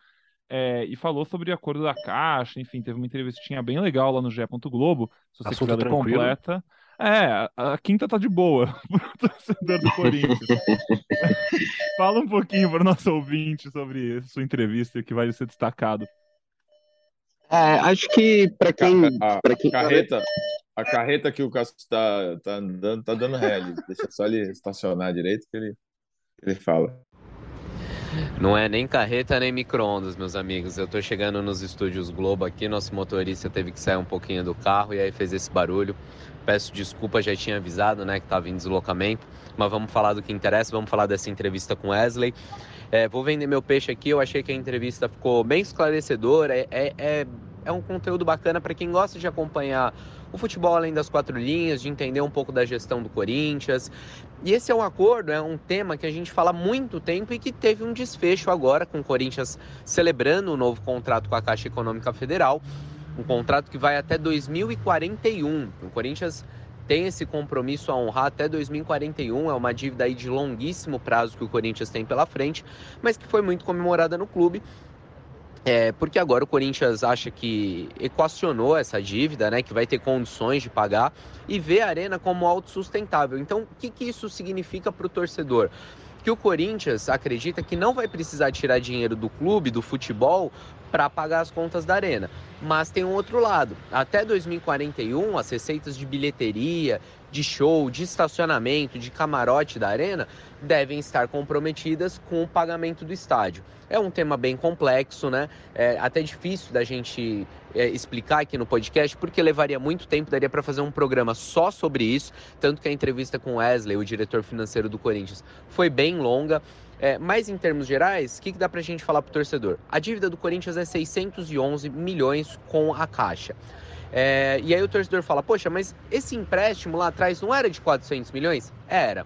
é, e falou sobre acordo da Caixa, enfim, teve uma entrevistinha bem legal lá no GE. Globo. Se você Assunto quiser completa. É, a, quinta tá de boa pro torcedor do Corinthians. Fala um pouquinho para o nosso ouvinte sobre sua entrevista que vai ser destacado. É, acho que para quem, A, pra quem carreta, a carreta que o Cássio tá, tá andando, tá dando ré. Deixa só ele estacionar direito que ele, ele fala. Não é nem carreta nem micro-ondas, meus amigos. Eu tô chegando nos estúdios Globo aqui, nosso motorista teve que sair um pouquinho do carro e aí fez esse barulho. Peço desculpa, já tinha avisado, né, que tava em deslocamento. Mas vamos falar do que interessa, vamos falar dessa entrevista com Wesley. É, vou vender meu peixe aqui, eu achei que a entrevista ficou bem esclarecedora. É, é, é, é um conteúdo bacana para quem gosta de acompanhar o futebol além das quatro linhas, de entender um pouco da gestão do Corinthians. E esse é um acordo, é um tema que a gente fala há muito tempo e que teve um desfecho agora com o Corinthians celebrando o novo contrato com a Caixa Econômica Federal, um contrato que vai até 2041. O Corinthians tem esse compromisso a honrar até 2041, é uma dívida aí de longuíssimo prazo que o Corinthians tem pela frente, mas que foi muito comemorada no clube. É, porque agora o Corinthians acha que equacionou essa dívida, né, que vai ter condições de pagar e vê a Arena como autossustentável. Então, o que, que isso significa para o torcedor? Que o Corinthians acredita que não vai precisar tirar dinheiro do clube, do futebol, para pagar as contas da Arena. Mas tem um outro lado. Até 2041, as receitas de bilheteria, de show, de estacionamento, de camarote da Arena devem estar comprometidas com o pagamento do estádio. É um tema bem complexo, né? É até difícil da gente é, explicar aqui no podcast, porque levaria muito tempo, daria para fazer um programa só sobre isso. Tanto que a entrevista com Wesley, o diretor financeiro do Corinthians, foi bem longa. É, mas em termos gerais, o que, que dá pra gente falar pro torcedor? A dívida do Corinthians é 611 milhões com a Caixa. É, e aí o torcedor fala, poxa, mas esse empréstimo lá atrás não era de 400 milhões? Era.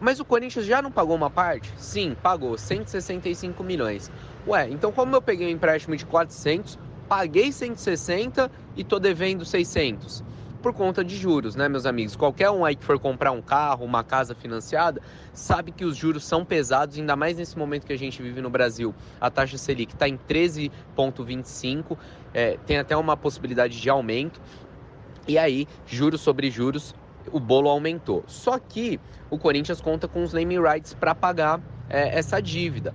Mas o Corinthians já não pagou uma parte? Sim, pagou 165 milhões. Ué, então como eu peguei um empréstimo de 400, paguei 160 e tô devendo 600? Por conta de juros, né, meus amigos? Qualquer um aí que for comprar um carro, uma casa financiada, sabe que os juros são pesados, ainda mais nesse momento que a gente vive no Brasil. A taxa Selic está em 13,25, é, tem até uma possibilidade de aumento. E aí, juros sobre juros, o bolo aumentou. Só que o Corinthians conta com os naming rights para pagar é, essa dívida.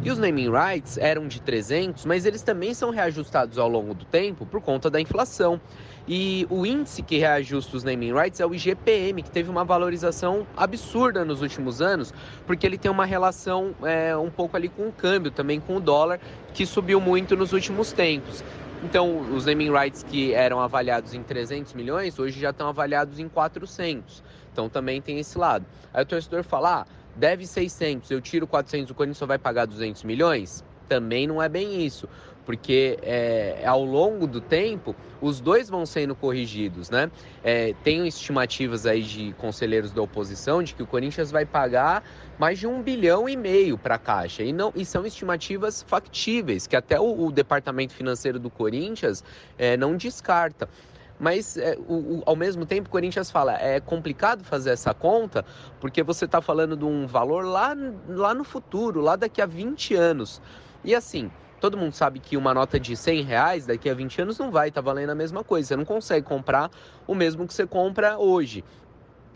E os naming rights eram de 300, mas eles também são reajustados ao longo do tempo por conta da inflação. E o índice que reajusta os naming rights é o IGPM, que teve uma valorização absurda nos últimos anos, porque ele tem uma relação é, um pouco ali com o câmbio, também com o dólar, que subiu muito nos últimos tempos. Então, os naming rights que eram avaliados em 300 milhões, hoje já estão avaliados em 400. Então, também tem esse lado. Aí o torcedor fala, ah, deve 600, eu tiro 400, o Corinthians só vai pagar 200 milhões? Também não é bem isso, porque é, ao longo do tempo, os dois vão sendo corrigidos, né? É, tem estimativas aí de conselheiros da oposição de que o Corinthians vai pagar mais de um bilhão e meio para a Caixa. E, não, e são estimativas factíveis, que até o, o departamento financeiro do Corinthians é, não descarta. Mas, é, o, o, ao mesmo tempo, o Corinthians fala, é complicado fazer essa conta, porque você está falando de um valor lá, lá no futuro, lá daqui a 20 anos. E assim, todo mundo sabe que uma nota de 100 reais daqui a 20 anos não vai estar tá valendo a mesma coisa. Você não consegue comprar o mesmo que você compra hoje.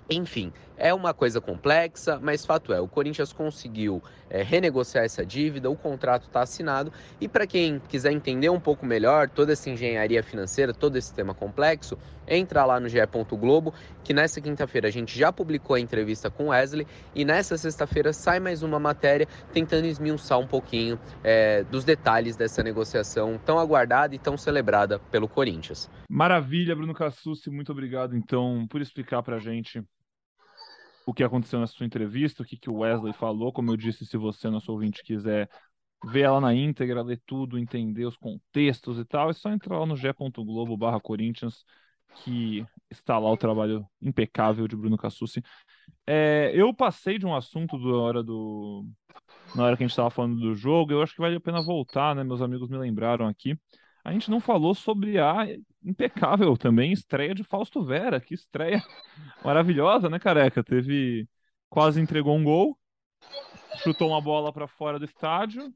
Enfim, É uma coisa complexa, mas fato é, o Corinthians conseguiu é, renegociar essa dívida, o contrato está assinado e para quem quiser entender um pouco melhor toda essa engenharia financeira, todo esse tema complexo, entra lá no GE. Globo, que nessa quinta-feira a gente já publicou a entrevista com Wesley e nessa sexta-feira sai mais uma matéria tentando esmiuçar um pouquinho é, dos detalhes dessa negociação tão aguardada e tão celebrada pelo Corinthians. Maravilha, Bruno Cassucci, muito obrigado então por explicar para a gente o que aconteceu na sua entrevista, o que, que o Wesley falou. Como eu disse, se você, nosso ouvinte, quiser ver ela na íntegra, ler tudo, entender os contextos e tal, é só entrar lá no ge.globo barra Corinthians, que está lá o trabalho impecável de Bruno Cassucci. É, eu passei de um assunto da hora do. Na hora que a gente estava falando do jogo, eu acho que vale a pena voltar, né? Meus amigos me lembraram aqui. A gente não falou sobre a impecável também estreia de Fausto Vera, que estreia maravilhosa, né, careca? Teve quase entregou um gol, chutou uma bola para fora do estádio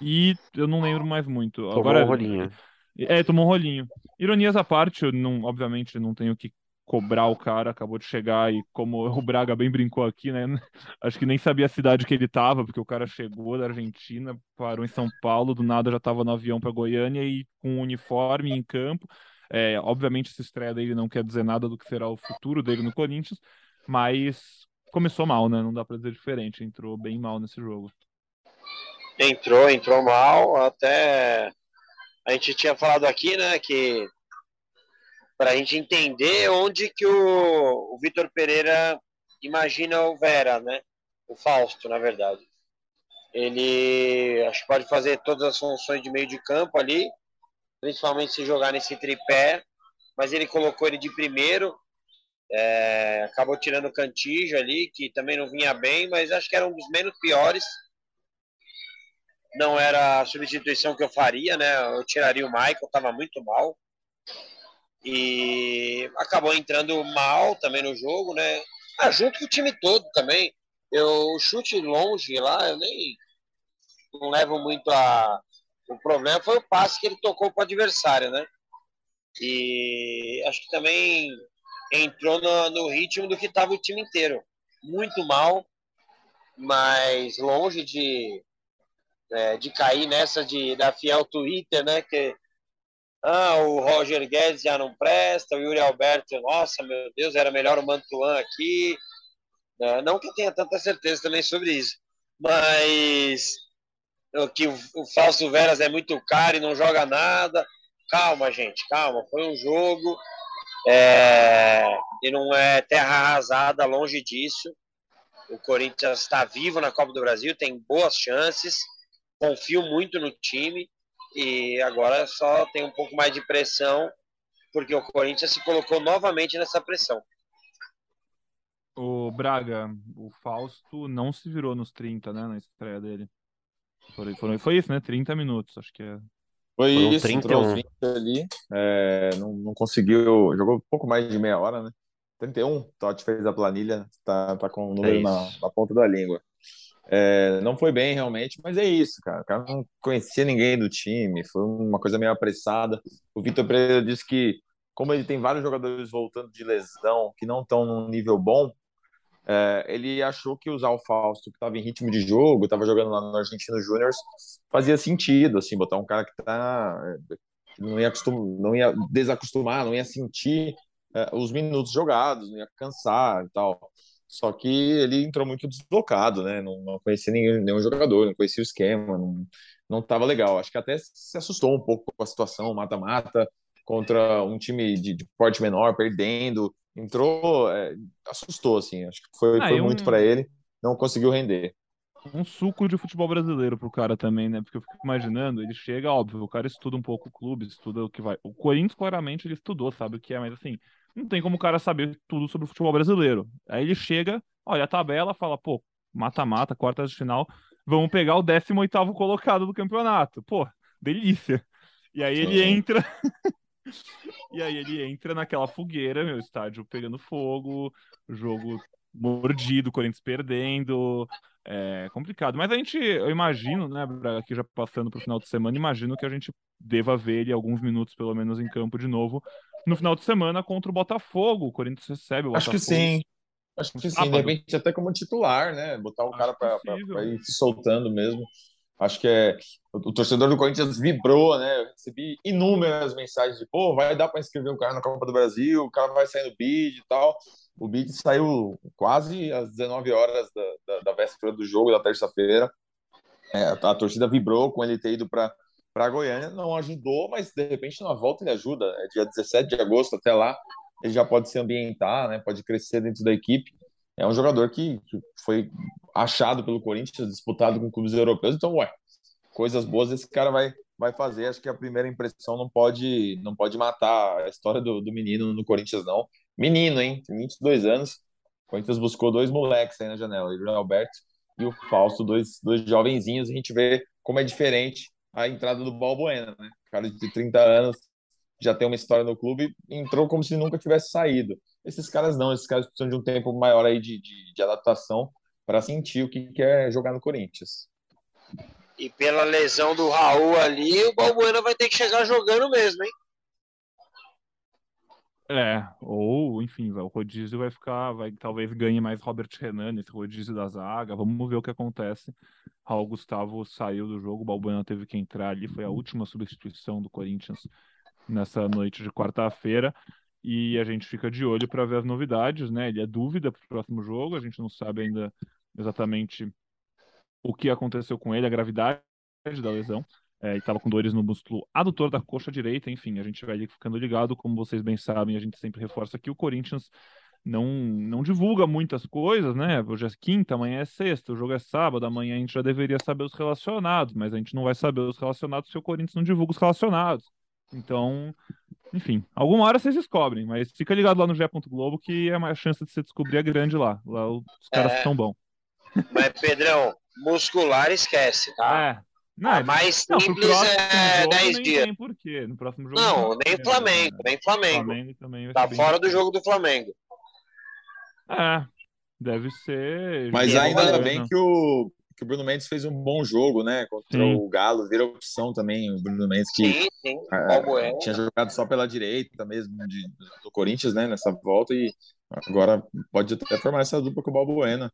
e eu não lembro mais muito. Tomou Agora um rolinho. é, tomou um rolinho. Ironias à parte, eu não, obviamente não tenho que cobrar o cara, acabou de chegar e como o Braga bem brincou aqui, né? Acho que nem sabia a cidade que ele tava, porque o cara chegou da Argentina, parou em São Paulo, do nada já tava no avião para Goiânia e com um uniforme em campo. É, obviamente essa estreia dele não quer dizer nada do que será o futuro dele no Corinthians, mas começou mal, né? Não dá para dizer diferente, entrou bem mal nesse jogo. Entrou, entrou mal, até a gente tinha falado aqui, né, que para a gente entender onde que o, o Vitor Pereira imagina o Vera, né? O Fausto, na verdade. Ele acho que pode fazer todas as funções de meio de campo ali, principalmente se jogar nesse tripé, mas ele colocou ele de primeiro, é, acabou tirando o Cantijo ali, que também não vinha bem, mas acho que era um dos menos piores. Não era a substituição que eu faria, né? Eu tiraria o Michael, estava muito mal e acabou entrando mal também no jogo, né? Ah, junto com o time todo também. Eu chute longe lá, eu nem não levo muito a. O problema foi o passe que ele tocou para o adversário, né? E acho que também entrou no, no ritmo do que estava o time inteiro. Muito mal, mas longe de, é, de cair nessa de, da fiel Twitter, né? Que ah, o Roger Guedes já não presta, o Yuri Alberto, nossa, meu Deus, era melhor o Mantuan aqui. Né? Não que eu tenha tanta certeza também sobre isso, mas que o, o Fausto Veras é muito caro e não joga nada. Calma, gente, calma. Foi um jogo é, e não é terra arrasada, longe disso. O Corinthians está vivo na Copa do Brasil, tem boas chances. Confio muito no time e agora só tem um pouco mais de pressão, porque o Corinthians se colocou novamente nessa pressão. O Braga, o Fausto não se virou nos 30, né, na estreia dele. Foi, foi, foi isso, né? 30 minutos, acho que é. Foi Foram isso, 31. entrou aos 20 ali, é, não, não conseguiu, jogou um pouco mais de meia hora, né? 31, Totti fez a planilha, tá, tá com o número É na, na ponta da língua. É, não foi bem realmente, mas é isso, cara. O cara não conhecia ninguém do time, foi uma coisa meio apressada. O Vitor Pereira disse que, como ele tem vários jogadores voltando de lesão que não estão num nível bom, é, ele achou que usar o Fausto, que estava em ritmo de jogo, estava jogando lá no Argentino Júnior, fazia sentido, assim, botar um cara que tá, que não ia, acostum, não ia desacostumar, não ia sentir é, os minutos jogados, não ia cansar e tal. Só que ele entrou muito deslocado, né? Não, não conhecia nenhum, nenhum jogador, não conhecia o esquema, não, não tava legal. Acho que até se assustou um pouco com a situação, mata-mata, contra um time de, de porte menor, perdendo. Entrou, é, assustou, assim. Acho que foi, Ah, foi um- muito para ele, não conseguiu render. um suco de futebol brasileiro pro cara também, né? Porque eu fico imaginando, ele chega, óbvio, o cara estuda um pouco o clube, estuda o que vai. O Corinthians, claramente, ele estudou, sabe o que é, mas assim, não tem como o cara saber tudo sobre o futebol brasileiro. Aí ele chega, olha a tabela, fala, pô, mata-mata, quartas de final, vamos pegar o 18º colocado do campeonato. Pô, delícia. E aí ele entra. E aí ele entra naquela fogueira, meu estádio pegando fogo, jogo mordido, Corinthians perdendo, é complicado. Mas a gente, eu imagino, né, aqui já passando pro final de semana, imagino que a gente deva ver ele alguns minutos, pelo menos, em campo de novo no final de semana contra o Botafogo. O Corinthians recebe o Acho Botafogo. que sim. Acho que sim, de repente até como titular, né? Botar o cara para ir soltando mesmo. Acho que é o, torcedor do Corinthians vibrou, né? Eu recebi inúmeras mensagens de pô, vai dar para inscrever o cara na Copa do Brasil, o cara vai sair no bid e tal. O bid saiu quase às 19 horas da, da, da véspera do jogo, da terça-feira. É, a, a torcida vibrou com ele ter ido para para Goiânia, não ajudou, mas de repente na volta ele ajuda. É dia 17 de agosto até lá, ele já pode se ambientar, né? Pode crescer dentro da equipe. É um jogador que, foi achado pelo Corinthians, disputado com clubes europeus. Então, ué, coisas boas esse cara vai, vai fazer. Acho que a primeira impressão não pode não pode matar a história do, do menino no Corinthians, não. Menino, hein? Tem 22 anos. O Corinthians buscou dois moleques aí na janela, o Alberto e o Fausto, dois, dois jovenzinhos. A gente vê como é diferente a entrada do Balbuena, né? Cara de 30 anos, já tem uma história no clube, entrou como se nunca tivesse saído. Esses caras não, esses caras precisam de um tempo maior aí de, de, de adaptação para sentir o que é jogar no Corinthians. E pela lesão do Raul ali, o Balbuena vai ter que chegar jogando mesmo, hein? É, ou, enfim, o rodízio vai ficar, vai talvez ganhe mais Robert Renan nesse rodízio da zaga. Vamos ver o que acontece. Raul Gustavo saiu do jogo, o Balbuena teve que entrar ali, foi a última substituição do Corinthians nessa noite de quarta-feira. E a gente fica de olho para ver as novidades, né? Ele é dúvida para o próximo jogo, a gente não sabe ainda exatamente o que aconteceu com ele, a gravidade da lesão. É, ele estava com dores no músculo adutor da coxa direita, enfim, a gente vai ficando ligado, como vocês bem sabem, a gente sempre reforça que o Corinthians não, não divulga muitas coisas, né? Hoje é quinta, amanhã é sexta, o jogo é sábado, amanhã a gente já deveria saber os relacionados, mas a gente não vai saber os relacionados se o Corinthians não divulga os relacionados. Então, enfim, alguma hora vocês descobrem, mas fica ligado lá no G. Globo que a chance de você descobrir é grande lá. Lá os caras é... são bons. Mas, Pedrão, muscular esquece, tá? É. Não, a mais simples não, é 10 dias. Tem porquê. No próximo jogo não, não nem Flamengo, nem Flamengo. Flamengo também tá fora do jogo do Flamengo. É, deve ser. Mas ainda bem que o, que o Bruno Mendes fez um bom jogo, né? Contra sim. o Galo, virou opção também. O Bruno Mendes que sim, sim. É, tinha jogado só pela direita mesmo de, do Corinthians, né? Nessa volta e agora pode até formar essa dupla com o Balbuena.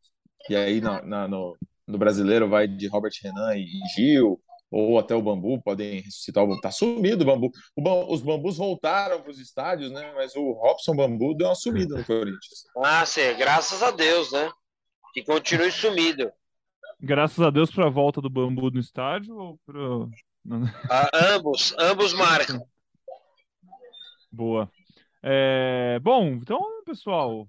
E aí na, na, no, no brasileiro vai de Robert Renan e Gil, ou até o Bambu, podem ressuscitar o Bambu. Tá sumido o Bambu. O os Bambus voltaram para os estádios, né? Mas o Robson Bambu deu uma sumida no Corinthians. Ah, sim, graças a Deus, né? Que continue sumido. Graças a Deus para a volta do Bambu no estádio ou para. Ah, ambos, ambos marcam. Boa. É, bom, então, pessoal,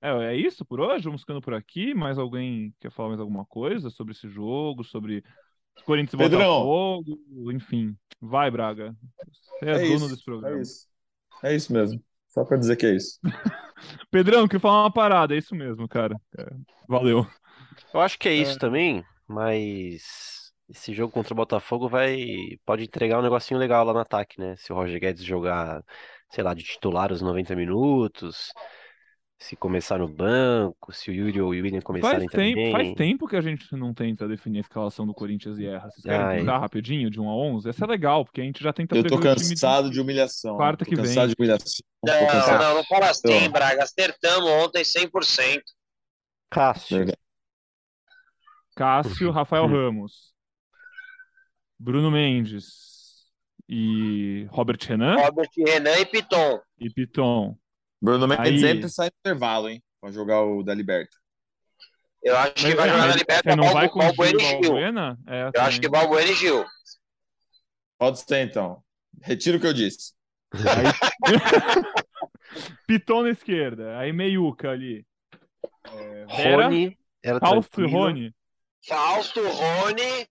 é, é isso por hoje? Vamos ficando por aqui. Mais alguém quer falar mais alguma coisa sobre esse jogo, sobre Corinthians e Botafogo? Enfim, vai, Braga. Você é, é dono isso, desse programa. É isso. é isso mesmo. Só para dizer que é isso. Pedrão, queria falar uma parada. É isso mesmo, cara. É, valeu. Eu acho que é isso é. também, mas esse jogo contra o Botafogo vai pode entregar um negocinho legal lá no ataque, né? Se o Roger Guedes jogar, sei lá, de titular os 90 minutos se começar no banco, se o Yuri ou o William começarem faz tempo, também. Faz tempo que a gente não tenta definir a escalação do Corinthians e erra. Vocês querem tentar rapidinho, de 1 a 11? Essa é legal, porque a gente já tenta Eu tô cansado de... de... humilhação. Quarta que tô vem. cansado de humilhação. Não, não, não fala assim, Braga. Acertamos ontem 100%. Cássio. Cássio, Rafael Ramos. Bruno Mendes. E Robert Renan? Robert Renan e Piton. E Piton. Bruno Mendes aí... sempre sai no intervalo, hein? Pra jogar o da Liberta. Eu acho que vai jogar da Liberta não vai com Balbuena e Gil. Balbuena? É, eu acho que Balbuena e Gil. Pode ser, então. Retiro o que eu disse. Aí... Piton na esquerda. Aí Meiuca ali. É, Rony. Era Fausto e Rony. Fausto, Rony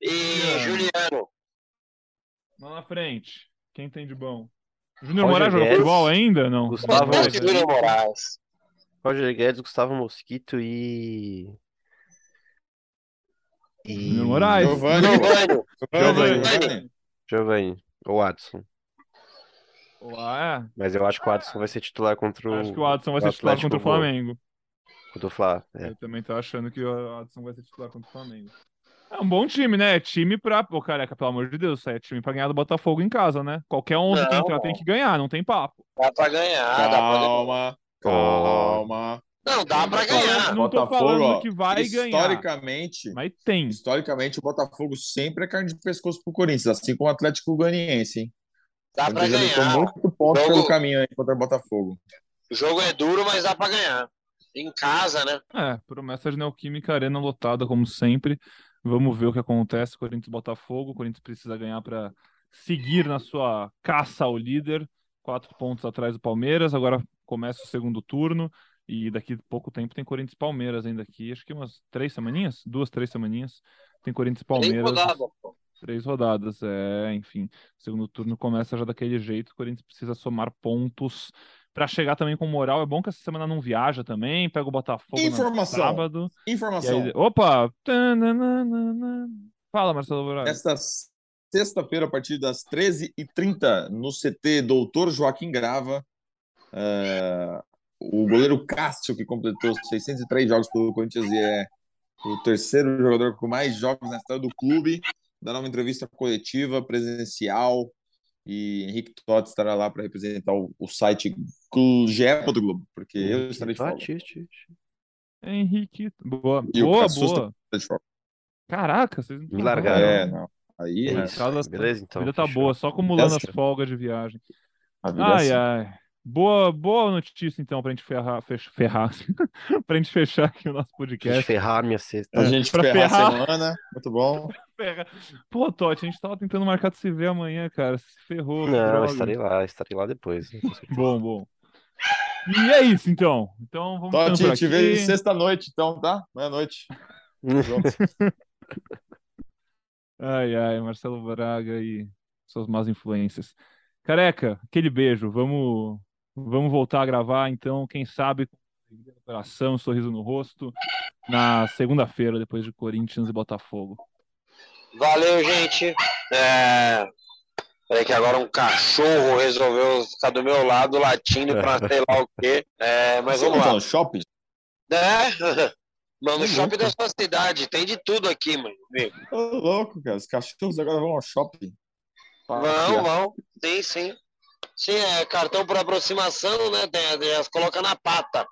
e Juliano. Lá na frente. Quem tem de bom? Júnior Moraes joga futebol ainda? Não. Gustavo Júnior Moraes. Roger Guedes, Gustavo Mosquito e. E... Júnior Moraes. Giovanni. Giovanni. Giovanni. Giovanni. Ou Adson. Ué. Mas eu acho que o Adson vai ser titular contra o. Acho que o Adson vai ser titular contra o Flamengo. Contra o Flá. É. Eu também tô achando que o Adson vai ser titular contra o Flamengo. É um bom time, né? É time pra. Pô, careca, pelo amor de Deus, é time pra ganhar do Botafogo em casa, né? Qualquer 11 não, que entrar tem que ganhar, não tem papo. Dá pra ganhar, calma, dá pra Calma, calma. Não, dá para ganhar. Não tô Botafogo, falando ó, que vai historicamente, ganhar, mas tem. Historicamente, o Botafogo sempre é carne de pescoço pro Corinthians, assim como o Atlético Goianiense, hein? Dá para já deixou ganhar. muito ponto Jogo- pelo caminho aí contra o Botafogo. O jogo é duro, mas dá para ganhar. Em casa, né? É, promessa de Neoquímica Arena lotada, como sempre. Vamos ver o que acontece. Corinthians Botafogo. O Corinthians precisa ganhar para seguir na sua caça ao líder. Quatro pontos atrás do Palmeiras. Agora começa o segundo turno. E daqui a pouco tempo tem Corinthians Palmeiras ainda aqui. Acho que umas três semaninhas? Duas, três semaninhas. Tem Corinthians Palmeiras. rodada, pô. Três rodadas, é, enfim. O segundo turno começa já daquele jeito. O Corinthians precisa somar pontos para chegar também com moral. É bom que essa semana não viaja também. Pega o Botafogo no Informação. sábado. E Informação. aí, opa! Fala, Marcelo Braga. Esta sexta-feira, a partir das 13h30, no CT Doutor Joaquim Grava, é, o goleiro Cássio, que completou 603 jogos pelo Corinthians e é o terceiro jogador com mais jogos na história do clube, dará uma entrevista coletiva, presencial, e Henrique Totti estará lá para representar o, o site Gl- GE. Globo, porque eu estarei de folga. Batiste. Henrique. Boa, E boa, boa. de folga. Caraca, vocês não Me largaram. É, não. Aí, É né, Beleza, então. A vida tá fechou. boa, só acumulando as folgas de viagem. é Ai, assim. ai. Boa, boa notícia, então, pra gente ferrar, fech- ferrar, pra gente fechar aqui o nosso podcast. ferrar minha cesta. A gente pra ferrar ferrar. a semana, muito bom. Pô, Totti, a gente tava tentando marcar de se ver amanhã, cara. Se ferrou. Não, droga. estarei lá, estarei lá depois. né. Bom, bom. E é isso, então. Então vamos Totti, te aqui. vejo sexta-noite, então, tá? Meia-noite. Ai, ai, Marcelo Braga e suas más influências. Careca, aquele beijo. Vamos, vamos voltar a gravar, então, quem sabe com coração, um sorriso no rosto, na segunda-feira, depois de Corinthians e Botafogo. Valeu, gente. É... Peraí que agora um cachorro resolveu ficar do meu lado latindo pra sei lá o quê. É, mas Você vamos não tá lá. no shopping? É? Mano, no shopping louco. da sua cidade, tem de tudo aqui, mano. amigo. Tô louco, cara. Os cachorros agora vão ao shopping. Vão, vão. Sim, sim. Sim, é cartão por aproximação, né? Coloca na pata.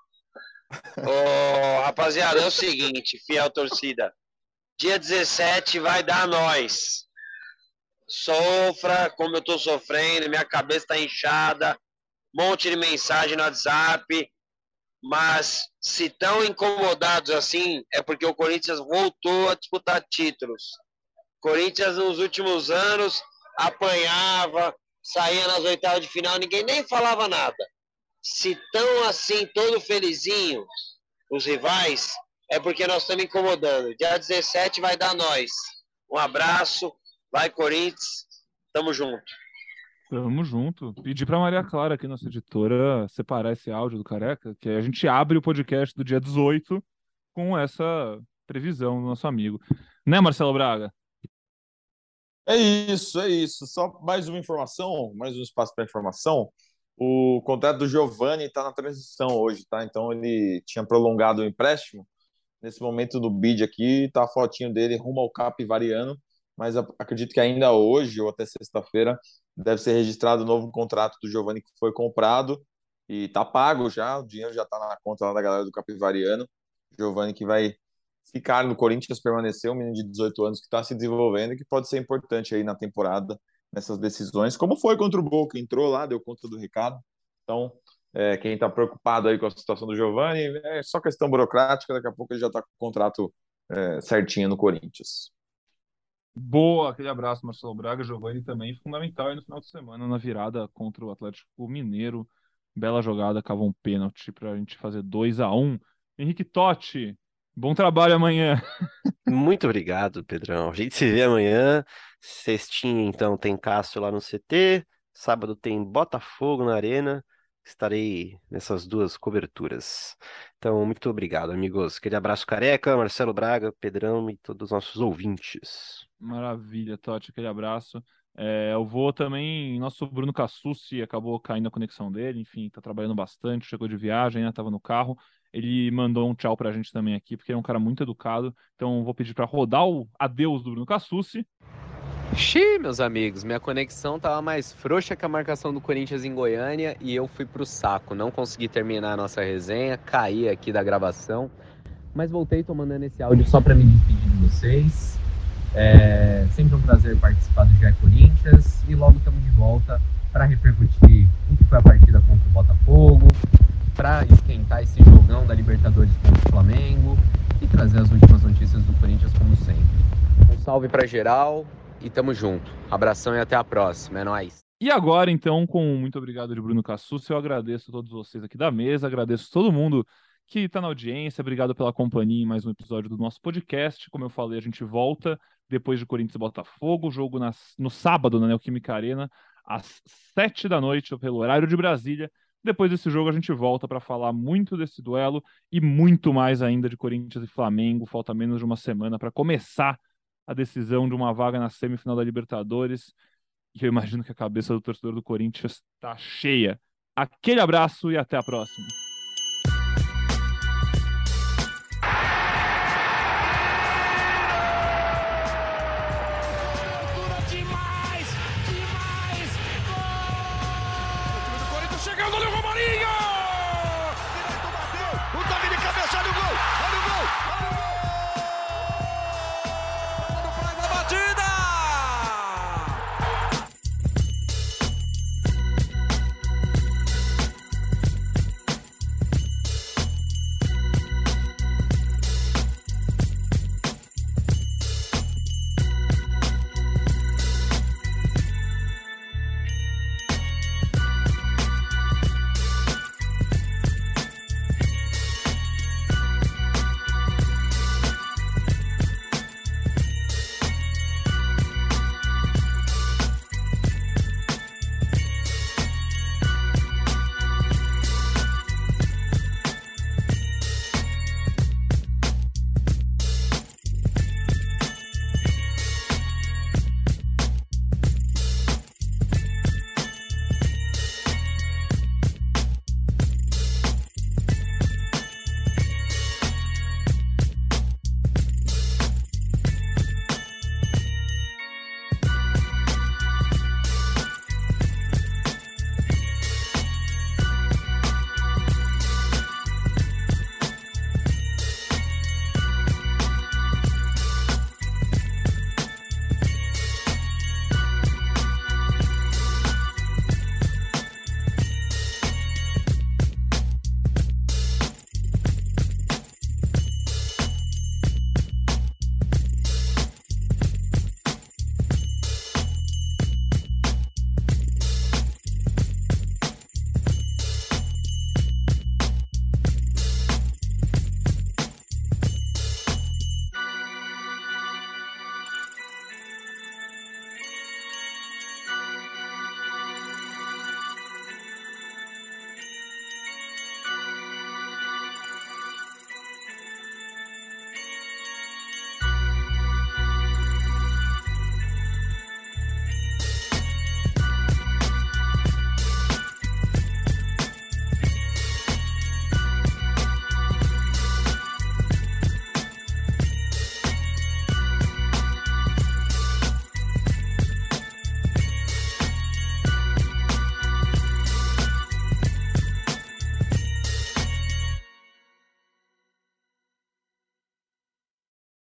Ô, rapaziada, é o seguinte, fiel torcida. Dia 17 vai dar nós. Sofra como eu tô sofrendo, minha cabeça tá inchada. Monte de mensagem no WhatsApp. Mas se tão incomodados assim, é porque o Corinthians voltou a disputar títulos. Corinthians nos últimos anos apanhava, saía nas oitavas de final, ninguém nem falava nada. Se tão assim, todo felizinho, os rivais, é porque nós estamos incomodando. Dia 17 vai dar nós. Um abraço, vai Corinthians, tamo junto. Tamo junto. Pedi pra Maria Clara, aqui, nossa editora, separar esse áudio do Careca, que a gente abre o podcast do dia 18 com essa previsão do nosso amigo. Né, Marcelo Braga? É isso, é isso. Só mais uma informação, mais um espaço para informação. O contrato do Giovani está na transição hoje, tá? Então ele tinha prolongado o empréstimo. Nesse momento no bid aqui, tá a fotinho dele rumo ao Capivariano, mas acredito que ainda hoje ou até sexta-feira deve ser registrado o novo contrato do Giovani que foi comprado e tá pago já, o dinheiro já tá na conta lá da galera do Capivariano. Giovani que vai ficar no Corinthians, permanecer, um menino de 18 anos que está se desenvolvendo e que pode ser importante aí na temporada, nessas decisões, como foi contra o Boca, entrou lá, deu conta do recado. Então, é, quem está preocupado aí com a situação do Giovani, é só questão burocrática, daqui a pouco ele já está com o contrato é, certinho no Corinthians. Boa, aquele abraço, Marcelo Braga. Giovanni também fundamental aí no final de semana na virada contra o Atlético Mineiro. Bela jogada, cavou um pênalti pra gente fazer 2 a 1 Henrique Totti, bom trabalho amanhã. Muito obrigado, Pedrão. A gente se vê amanhã. Sextinha, então, tem Cássio lá no CT. Sábado tem Botafogo na Arena. Estarei nessas duas coberturas. Então, muito obrigado, amigos. Aquele abraço careca, Marcelo Braga, Pedrão e todos os nossos ouvintes. Maravilha, Totti, aquele abraço. É, eu vou também. Nosso Bruno Cassucci acabou caindo a conexão dele, enfim, tá trabalhando bastante, chegou de viagem, né? Tava no carro. Ele mandou um tchau pra gente também aqui, porque é um cara muito educado. Então, vou pedir pra rodar o adeus do Bruno Cassucci. Xiii, meus amigos, minha conexão tava mais frouxa que a marcação do Corinthians em Goiânia e eu fui pro saco. Não consegui terminar a nossa resenha, caí aqui da gravação, mas voltei, tô mandando esse áudio só para me despedir de vocês. É sempre um prazer participar do GE Corinthians e logo estamos de volta para repercutir o que foi a partida contra o Botafogo, para esquentar esse jogão da Libertadores contra o Flamengo e trazer as últimas notícias do Corinthians como sempre. Um salve para geral, e tamo junto. Abração e até a próxima. É nóis. E agora, então, com muito obrigado de Bruno Cassus, eu agradeço a todos vocês aqui da mesa, agradeço todo mundo que está na audiência, obrigado pela companhia em mais um episódio do nosso podcast. Como eu falei, a gente volta depois de Corinthians e Botafogo, jogo nas, no sábado na Neoquímica Arena, às sete da noite, pelo horário de Brasília. Depois desse jogo, a gente volta para falar muito desse duelo e muito mais ainda de Corinthians e Flamengo. Falta menos de uma semana para começar a decisão de uma vaga na semifinal da Libertadores. E eu imagino que a cabeça do torcedor do Corinthians está cheia. Aquele abraço e até a próxima.